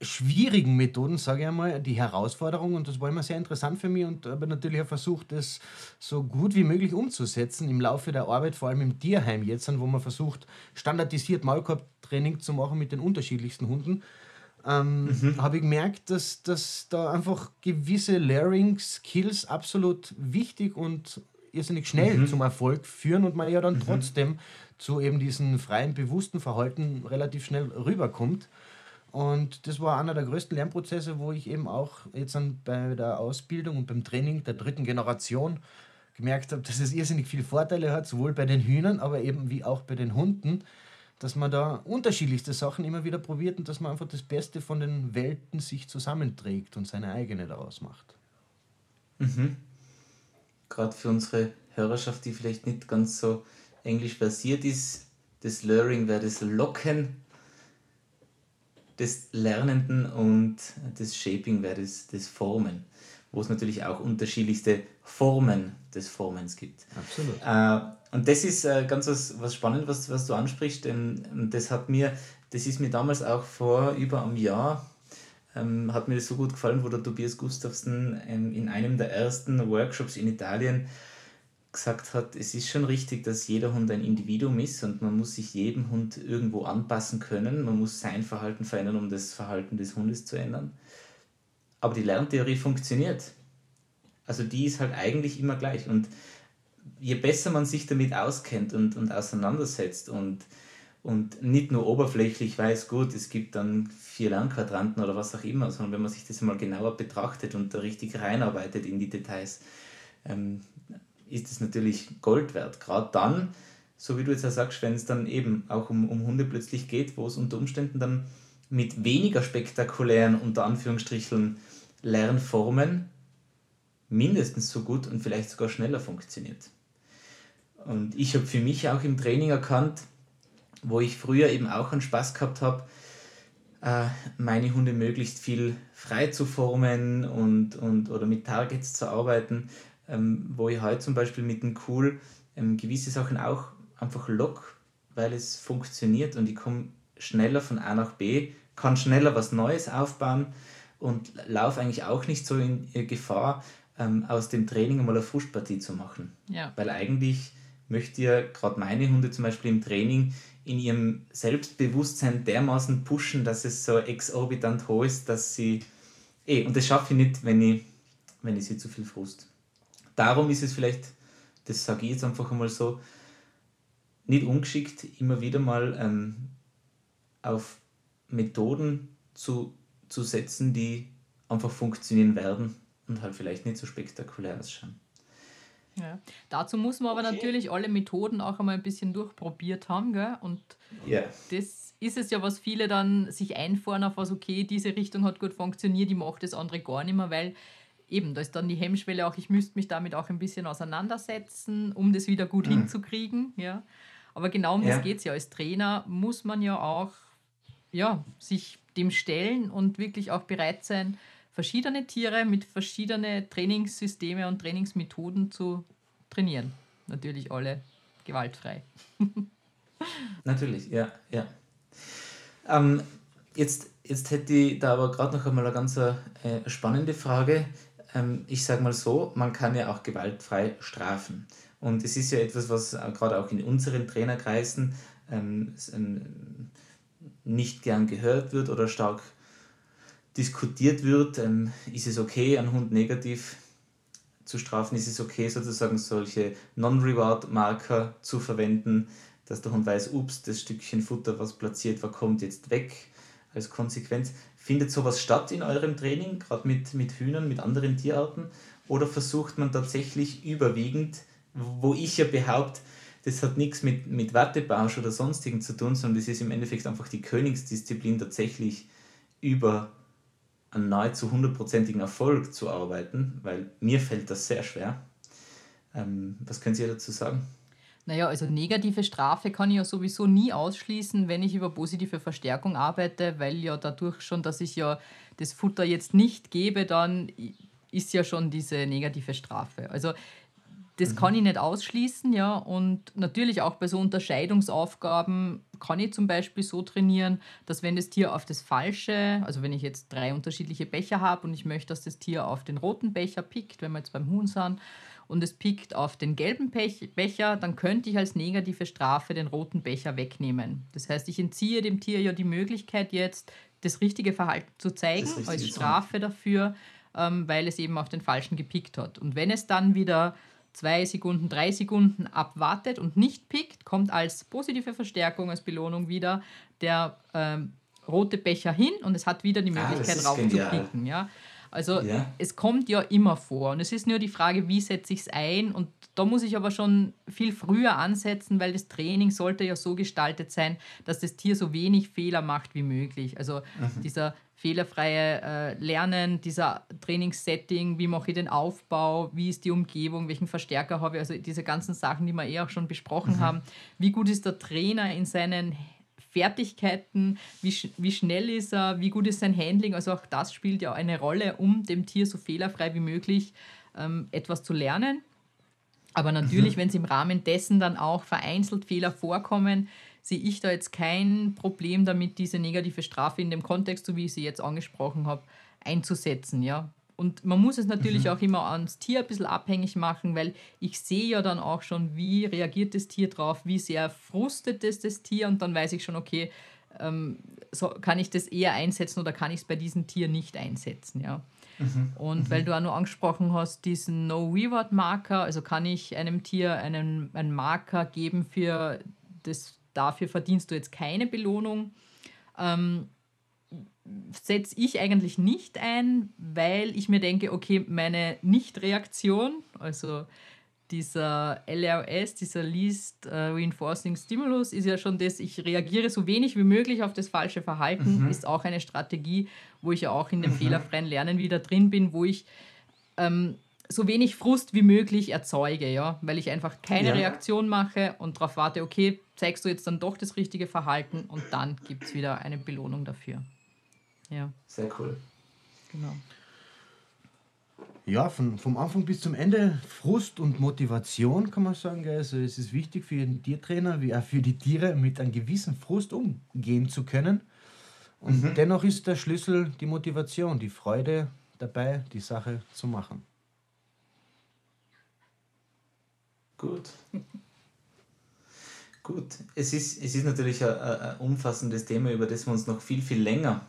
schwierigen Methoden, sage ich einmal, die Herausforderung und das war immer sehr interessant für mich und habe natürlich auch versucht, das so gut wie möglich umzusetzen im Laufe der Arbeit, vor allem im Tierheim jetzt, wo man versucht, standardisiert Maulkorbtraining zu machen mit den unterschiedlichsten Hunden. Ähm, mhm. habe ich gemerkt, dass, dass da einfach gewisse Learning-Skills absolut wichtig und irrsinnig schnell mhm. zum Erfolg führen und man ja dann mhm. trotzdem zu eben diesem freien, bewussten Verhalten relativ schnell rüberkommt. Und das war einer der größten Lernprozesse, wo ich eben auch jetzt dann bei der Ausbildung und beim Training der dritten Generation gemerkt habe, dass es irrsinnig viele Vorteile hat, sowohl bei den Hühnern, aber eben wie auch bei den Hunden, dass man da unterschiedlichste Sachen immer wieder probiert und dass man einfach das Beste von den Welten sich zusammenträgt und seine eigene daraus macht. Mhm. Gerade für unsere Hörerschaft, die vielleicht nicht ganz so englisch versiert ist, das Learning wäre das Locken des Lernenden und das Shaping wäre das, das Formen, wo es natürlich auch unterschiedlichste Formen des Formens gibt. Absolut. Äh, und das ist äh, ganz was, was Spannendes, was, was du ansprichst, denn das hat mir, das ist mir damals auch vor über einem Jahr ähm, hat mir das so gut gefallen, wo der Tobias Gustafsson ähm, in einem der ersten Workshops in Italien gesagt hat, es ist schon richtig, dass jeder Hund ein Individuum ist und man muss sich jedem Hund irgendwo anpassen können. Man muss sein Verhalten verändern, um das Verhalten des Hundes zu ändern. Aber die Lerntheorie funktioniert. Also die ist halt eigentlich immer gleich. Und je besser man sich damit auskennt und, und auseinandersetzt und, und nicht nur oberflächlich weiß, gut, es gibt dann vier Lernquadranten oder was auch immer, sondern wenn man sich das mal genauer betrachtet und da richtig reinarbeitet in die Details, ähm, ist es natürlich Gold wert. Gerade dann, so wie du jetzt ja sagst, wenn es dann eben auch um, um Hunde plötzlich geht, wo es unter Umständen dann mit weniger spektakulären, unter Anführungsstrichen, Lernformen mindestens so gut und vielleicht sogar schneller funktioniert. Und ich habe für mich auch im Training erkannt, wo ich früher eben auch einen Spaß gehabt habe, äh, meine Hunde möglichst viel frei zu formen und, und oder mit Targets zu arbeiten, ähm, wo ich heute zum Beispiel mit dem Cool ähm, gewisse Sachen auch einfach lock, weil es funktioniert und ich komme schneller von A nach B, kann schneller was Neues aufbauen und laufe eigentlich auch nicht so in Gefahr, ähm, aus dem Training einmal eine Frustpartie zu machen. Ja. Weil eigentlich möchte ja gerade meine Hunde zum Beispiel im Training in ihrem Selbstbewusstsein dermaßen pushen, dass es so exorbitant hoch ist, dass sie. Eh, und das schaffe ich nicht, wenn ich, wenn ich sie zu viel frust. Darum ist es vielleicht, das sage ich jetzt einfach einmal so, nicht ungeschickt, immer wieder mal ähm, auf Methoden zu, zu setzen, die einfach funktionieren werden und halt vielleicht nicht so spektakulär ausschauen. Ja. Dazu muss man aber okay. natürlich alle Methoden auch einmal ein bisschen durchprobiert haben. Gell? Und yeah. das ist es ja, was viele dann sich einfahren auf was, okay, diese Richtung hat gut funktioniert, ich mache das andere gar nicht mehr, weil eben, da ist dann die Hemmschwelle auch, ich müsste mich damit auch ein bisschen auseinandersetzen, um das wieder gut mhm. hinzukriegen. Ja. Aber genau um ja. das geht es ja. Als Trainer muss man ja auch ja, sich dem stellen und wirklich auch bereit sein, verschiedene Tiere mit verschiedenen Trainingssysteme und Trainingsmethoden zu trainieren. Natürlich alle gewaltfrei. [LAUGHS] Natürlich, ja, ja. Ähm, jetzt, jetzt hätte ich da aber gerade noch einmal eine ganz äh, spannende Frage. Ähm, ich sage mal so, man kann ja auch gewaltfrei strafen. Und es ist ja etwas, was gerade auch in unseren Trainerkreisen ähm, ähm, nicht gern gehört wird oder stark diskutiert wird, ist es okay, einen Hund negativ zu strafen, ist es okay, sozusagen solche Non-Reward-Marker zu verwenden, dass der Hund weiß, ups, das Stückchen Futter, was platziert war, kommt jetzt weg als Konsequenz. Findet sowas statt in eurem Training, gerade mit, mit Hühnern, mit anderen Tierarten? Oder versucht man tatsächlich überwiegend, wo ich ja behaupte, das hat nichts mit, mit Wattebausch oder sonstigen zu tun, sondern das ist im Endeffekt einfach die Königsdisziplin, tatsächlich über an nahezu hundertprozentigen Erfolg zu arbeiten, weil mir fällt das sehr schwer. Ähm, was können Sie dazu sagen? Naja, also negative Strafe kann ich ja sowieso nie ausschließen, wenn ich über positive Verstärkung arbeite, weil ja dadurch schon, dass ich ja das Futter jetzt nicht gebe, dann ist ja schon diese negative Strafe. Also das mhm. kann ich nicht ausschließen, ja. Und natürlich auch bei so Unterscheidungsaufgaben kann ich zum Beispiel so trainieren, dass wenn das Tier auf das falsche, also wenn ich jetzt drei unterschiedliche Becher habe und ich möchte, dass das Tier auf den roten Becher pickt, wenn wir jetzt beim Huhn sind, und es pickt auf den gelben Becher, dann könnte ich als negative Strafe den roten Becher wegnehmen. Das heißt, ich entziehe dem Tier ja die Möglichkeit jetzt, das richtige Verhalten zu zeigen, als Strafe dafür, ähm, weil es eben auf den falschen gepickt hat. Und wenn es dann wieder zwei Sekunden, drei Sekunden abwartet und nicht pickt, kommt als positive Verstärkung, als Belohnung wieder der ähm, rote Becher hin und es hat wieder die ah, Möglichkeit, ah, drauf zu picken. Ja? Also ja. es kommt ja immer vor und es ist nur die Frage, wie setze ich es ein und da muss ich aber schon viel früher ansetzen, weil das Training sollte ja so gestaltet sein, dass das Tier so wenig Fehler macht wie möglich. Also mhm. dieser fehlerfreie äh, Lernen, dieser Trainingssetting, wie mache ich den Aufbau, wie ist die Umgebung, welchen Verstärker habe ich, also diese ganzen Sachen, die wir eh auch schon besprochen mhm. haben. Wie gut ist der Trainer in seinen Fertigkeiten, wie, sch wie schnell ist er, wie gut ist sein Handling, also auch das spielt ja eine Rolle, um dem Tier so fehlerfrei wie möglich ähm, etwas zu lernen. Aber natürlich, mhm. wenn es im Rahmen dessen dann auch vereinzelt Fehler vorkommen, sehe ich da jetzt kein Problem damit, diese negative Strafe in dem Kontext, so wie ich sie jetzt angesprochen habe, einzusetzen. Ja? Und man muss es natürlich mhm. auch immer ans Tier ein bisschen abhängig machen, weil ich sehe ja dann auch schon, wie reagiert das Tier drauf, wie sehr frustet es das Tier und dann weiß ich schon, okay, ähm, so, kann ich das eher einsetzen oder kann ich es bei diesem Tier nicht einsetzen, ja. Mhm. Und mhm. weil du auch nur angesprochen hast, diesen No-Reward-Marker, also kann ich einem Tier einen, einen Marker geben für das, dafür verdienst du jetzt keine Belohnung. Ähm, setze ich eigentlich nicht ein, weil ich mir denke, okay, meine Nichtreaktion, also dieser LRS, dieser Least uh, Reinforcing Stimulus, ist ja schon das, ich reagiere so wenig wie möglich auf das falsche Verhalten, mhm. ist auch eine Strategie, wo ich ja auch in dem mhm. fehlerfreien Lernen wieder drin bin, wo ich ähm, so wenig Frust wie möglich erzeuge, ja, weil ich einfach keine ja. Reaktion mache und darauf warte, okay, zeigst du jetzt dann doch das richtige Verhalten und dann gibt es wieder eine Belohnung dafür. Ja. Sehr cool. Genau. Ja, von, vom Anfang bis zum Ende Frust und Motivation kann man sagen. Also es ist wichtig für jeden Tiertrainer wie auch für die Tiere mit einem gewissen Frust umgehen zu können. Und mhm. dennoch ist der Schlüssel die Motivation, die Freude dabei, die Sache zu machen. Gut. Gut, es ist, es ist natürlich ein, ein, umfassendes Thema, über das wir uns noch viel, viel länger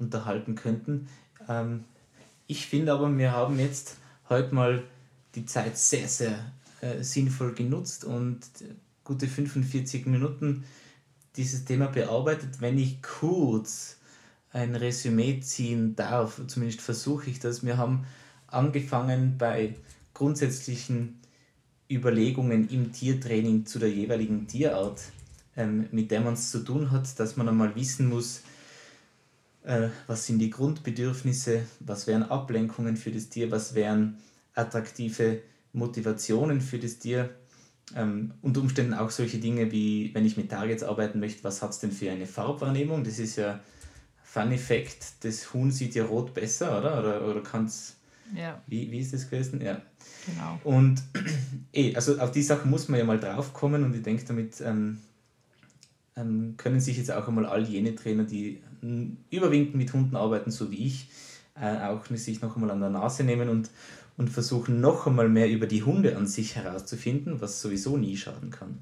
unterhalten könnten. Ähm, ich finde aber, wir haben jetzt heute mal die Zeit sehr, sehr äh, sinnvoll genutzt und gute 45 Minuten dieses Thema bearbeitet. Wenn ich kurz ein Resümee ziehen darf, zumindest versuche ich das. Wir haben angefangen bei grundsätzlichen Überlegungen im Tiertraining zu der jeweiligen Tierart, ähm, mit der man es zu tun hat, dass man einmal wissen muss, äh, was sind die Grundbedürfnisse, was wären Ablenkungen für das Tier, was wären attraktive Motivationen für das Tier. Ähm, unter Umständen auch solche Dinge wie, wenn ich mit Targets arbeiten möchte, was hat es denn für eine Farbwahrnehmung? Das ist ja Fun Effekt, das Huhn sieht ja rot besser, oder? Oder, oder kann es. Ja. Wie, wie ist das gewesen? Ja. Genau. Und [CLEARS THROAT] eh, also auf die Sachen muss man ja mal drauf kommen und ich denke, damit ähm, können sich jetzt auch einmal all jene Trainer, die überwiegend mit Hunden arbeiten, so wie ich, äh, auch sich noch einmal an der Nase nehmen und, und versuchen noch einmal mehr über die Hunde an sich herauszufinden, was sowieso nie schaden kann.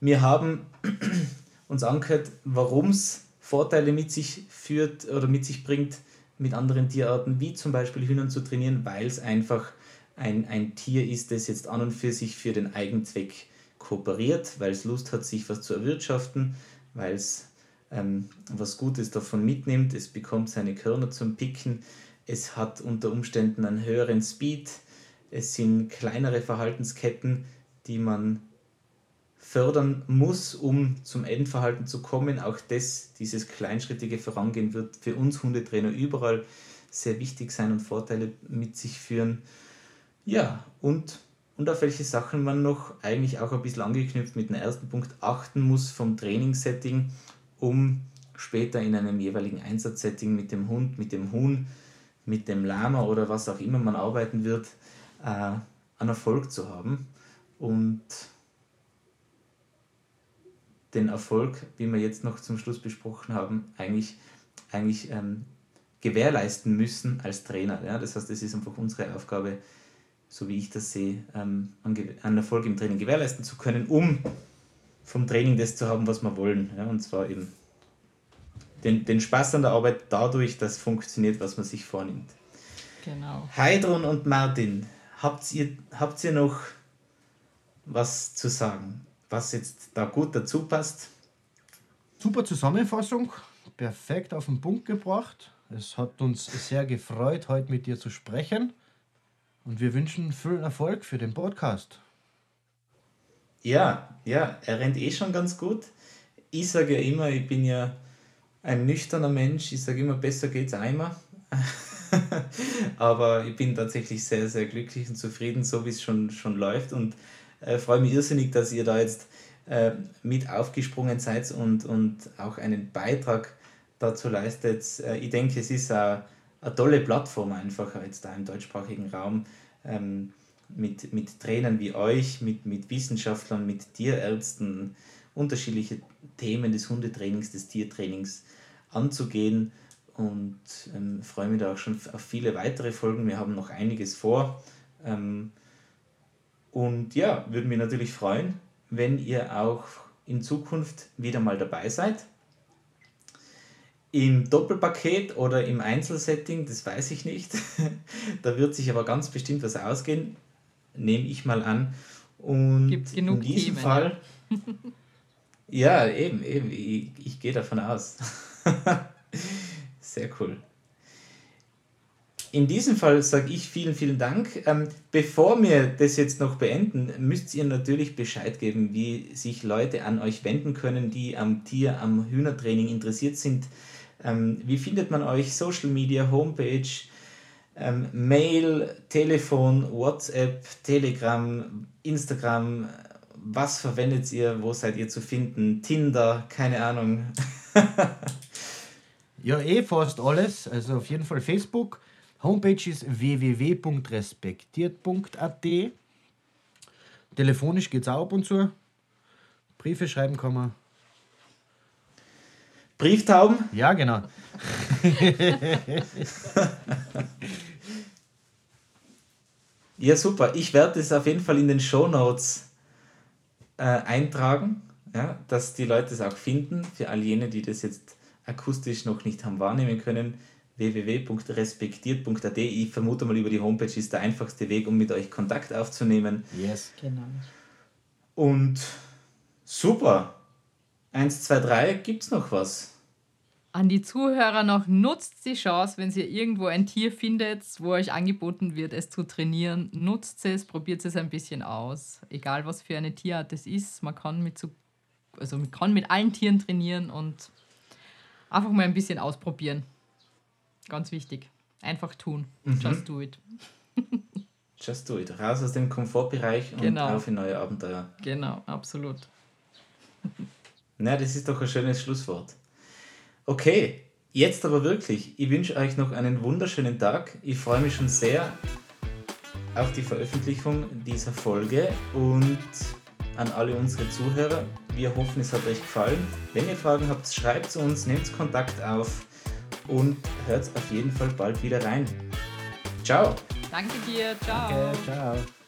Wir haben [CLEARS THROAT] uns angehört, warum es Vorteile mit sich führt oder mit sich bringt, mit anderen Tierarten, wie zum Beispiel Hühnern zu trainieren, weil es einfach ein, ein Tier ist, das jetzt an und für sich für den Eigenzweck kooperiert, weil es Lust hat, sich was zu erwirtschaften, weil es ähm, was Gutes davon mitnimmt, es bekommt seine Körner zum Picken, es hat unter Umständen einen höheren Speed, es sind kleinere Verhaltensketten, die man fördern muss, um zum Endverhalten zu kommen. Auch das, dieses kleinschrittige Vorangehen wird für uns Hundetrainer überall sehr wichtig sein und Vorteile mit sich führen. Ja, und und auf welche Sachen man noch eigentlich auch ein bisschen angeknüpft mit dem ersten Punkt achten muss vom Trainingssetting, um später in einem jeweiligen Einsatzsetting mit dem Hund, mit dem Huhn, mit dem Lama oder was auch immer man arbeiten wird, äh, einen Erfolg zu haben. Und den Erfolg, wie wir jetzt noch zum Schluss besprochen haben, eigentlich, eigentlich ähm, gewährleisten müssen als Trainer. Ja? Das heißt, es ist einfach unsere Aufgabe, so wie ich das sehe, ähm, einen Erfolg im Training gewährleisten zu können, um vom Training das zu haben, was wir wollen. Ja, und zwar eben den, den Spaß an der Arbeit dadurch, dass funktioniert, was man sich vornimmt. Genau. Heidrun und Martin, habt ihr, habt ihr noch was zu sagen, was jetzt da gut dazu passt? Super Zusammenfassung, perfekt auf den Punkt gebracht. Es hat uns sehr gefreut, heute mit dir zu sprechen. Und wir wünschen viel Erfolg für den Podcast. Ja, ja, er rennt eh schon ganz gut. Ich sage ja immer, ich bin ja ein nüchterner Mensch. Ich sage immer, besser geht's einmal. [LAUGHS] Aber ich bin tatsächlich sehr, sehr glücklich und zufrieden, so wie es schon, schon läuft. Und äh, freue mich irrsinnig, dass ihr da jetzt äh, mit aufgesprungen seid und, und auch einen Beitrag dazu leistet. Äh, ich denke, es ist auch eine tolle Plattform einfach jetzt da im deutschsprachigen Raum ähm, mit, mit Trainern wie euch, mit, mit Wissenschaftlern, mit Tierärzten unterschiedliche Themen des Hundetrainings, des Tiertrainings anzugehen und ähm, freue mich da auch schon auf viele weitere Folgen. Wir haben noch einiges vor. Ähm, und ja, würde mich natürlich freuen, wenn ihr auch in Zukunft wieder mal dabei seid. Im Doppelpaket oder im Einzelsetting, das weiß ich nicht. [LAUGHS] da wird sich aber ganz bestimmt was ausgehen, nehme ich mal an. Und Gibt's genug in diesem Themen, Fall. Ja, ja eben, eben. Ich, ich gehe davon aus. [LAUGHS] Sehr cool. In diesem Fall sage ich vielen, vielen Dank. Ähm, bevor wir das jetzt noch beenden, müsst ihr natürlich Bescheid geben, wie sich Leute an euch wenden können, die am Tier, am Hühnertraining interessiert sind. Ähm, wie findet man euch? Social Media, Homepage, ähm, Mail, Telefon, WhatsApp, Telegram, Instagram. Was verwendet ihr? Wo seid ihr zu finden? Tinder? Keine Ahnung. [LAUGHS] ja, eh fast alles. Also auf jeden Fall Facebook. Homepage ist www.respektiert.at. Telefonisch geht es auch ab und zu. Briefe schreiben kann man. Brieftauben? Ja, genau. [LAUGHS] ja, super. Ich werde es auf jeden Fall in den Show Notes äh, eintragen, ja, dass die Leute es auch finden. Für all jene, die das jetzt akustisch noch nicht haben wahrnehmen können www.respektiert.at. Ich vermute mal, über die Homepage ist der einfachste Weg, um mit euch Kontakt aufzunehmen. Yes. Genau. Und super. Eins, zwei, drei, gibt es noch was? An die Zuhörer noch, nutzt die Chance, wenn ihr irgendwo ein Tier findet, wo euch angeboten wird, es zu trainieren. Nutzt es, probiert es ein bisschen aus. Egal was für eine Tierart es ist, man kann mit, so, also man kann mit allen Tieren trainieren und einfach mal ein bisschen ausprobieren. Ganz wichtig. Einfach tun. Mhm. Just do it. [LAUGHS] Just do it. Raus aus dem Komfortbereich und genau. auf in neue Abenteuer. Genau, absolut. [LAUGHS] Na, das ist doch ein schönes Schlusswort. Okay, jetzt aber wirklich. Ich wünsche euch noch einen wunderschönen Tag. Ich freue mich schon sehr auf die Veröffentlichung dieser Folge und an alle unsere Zuhörer. Wir hoffen, es hat euch gefallen. Wenn ihr Fragen habt, schreibt es uns, nehmt Kontakt auf und hört auf jeden Fall bald wieder rein. Ciao. Danke dir. Ciao. Danke, ciao.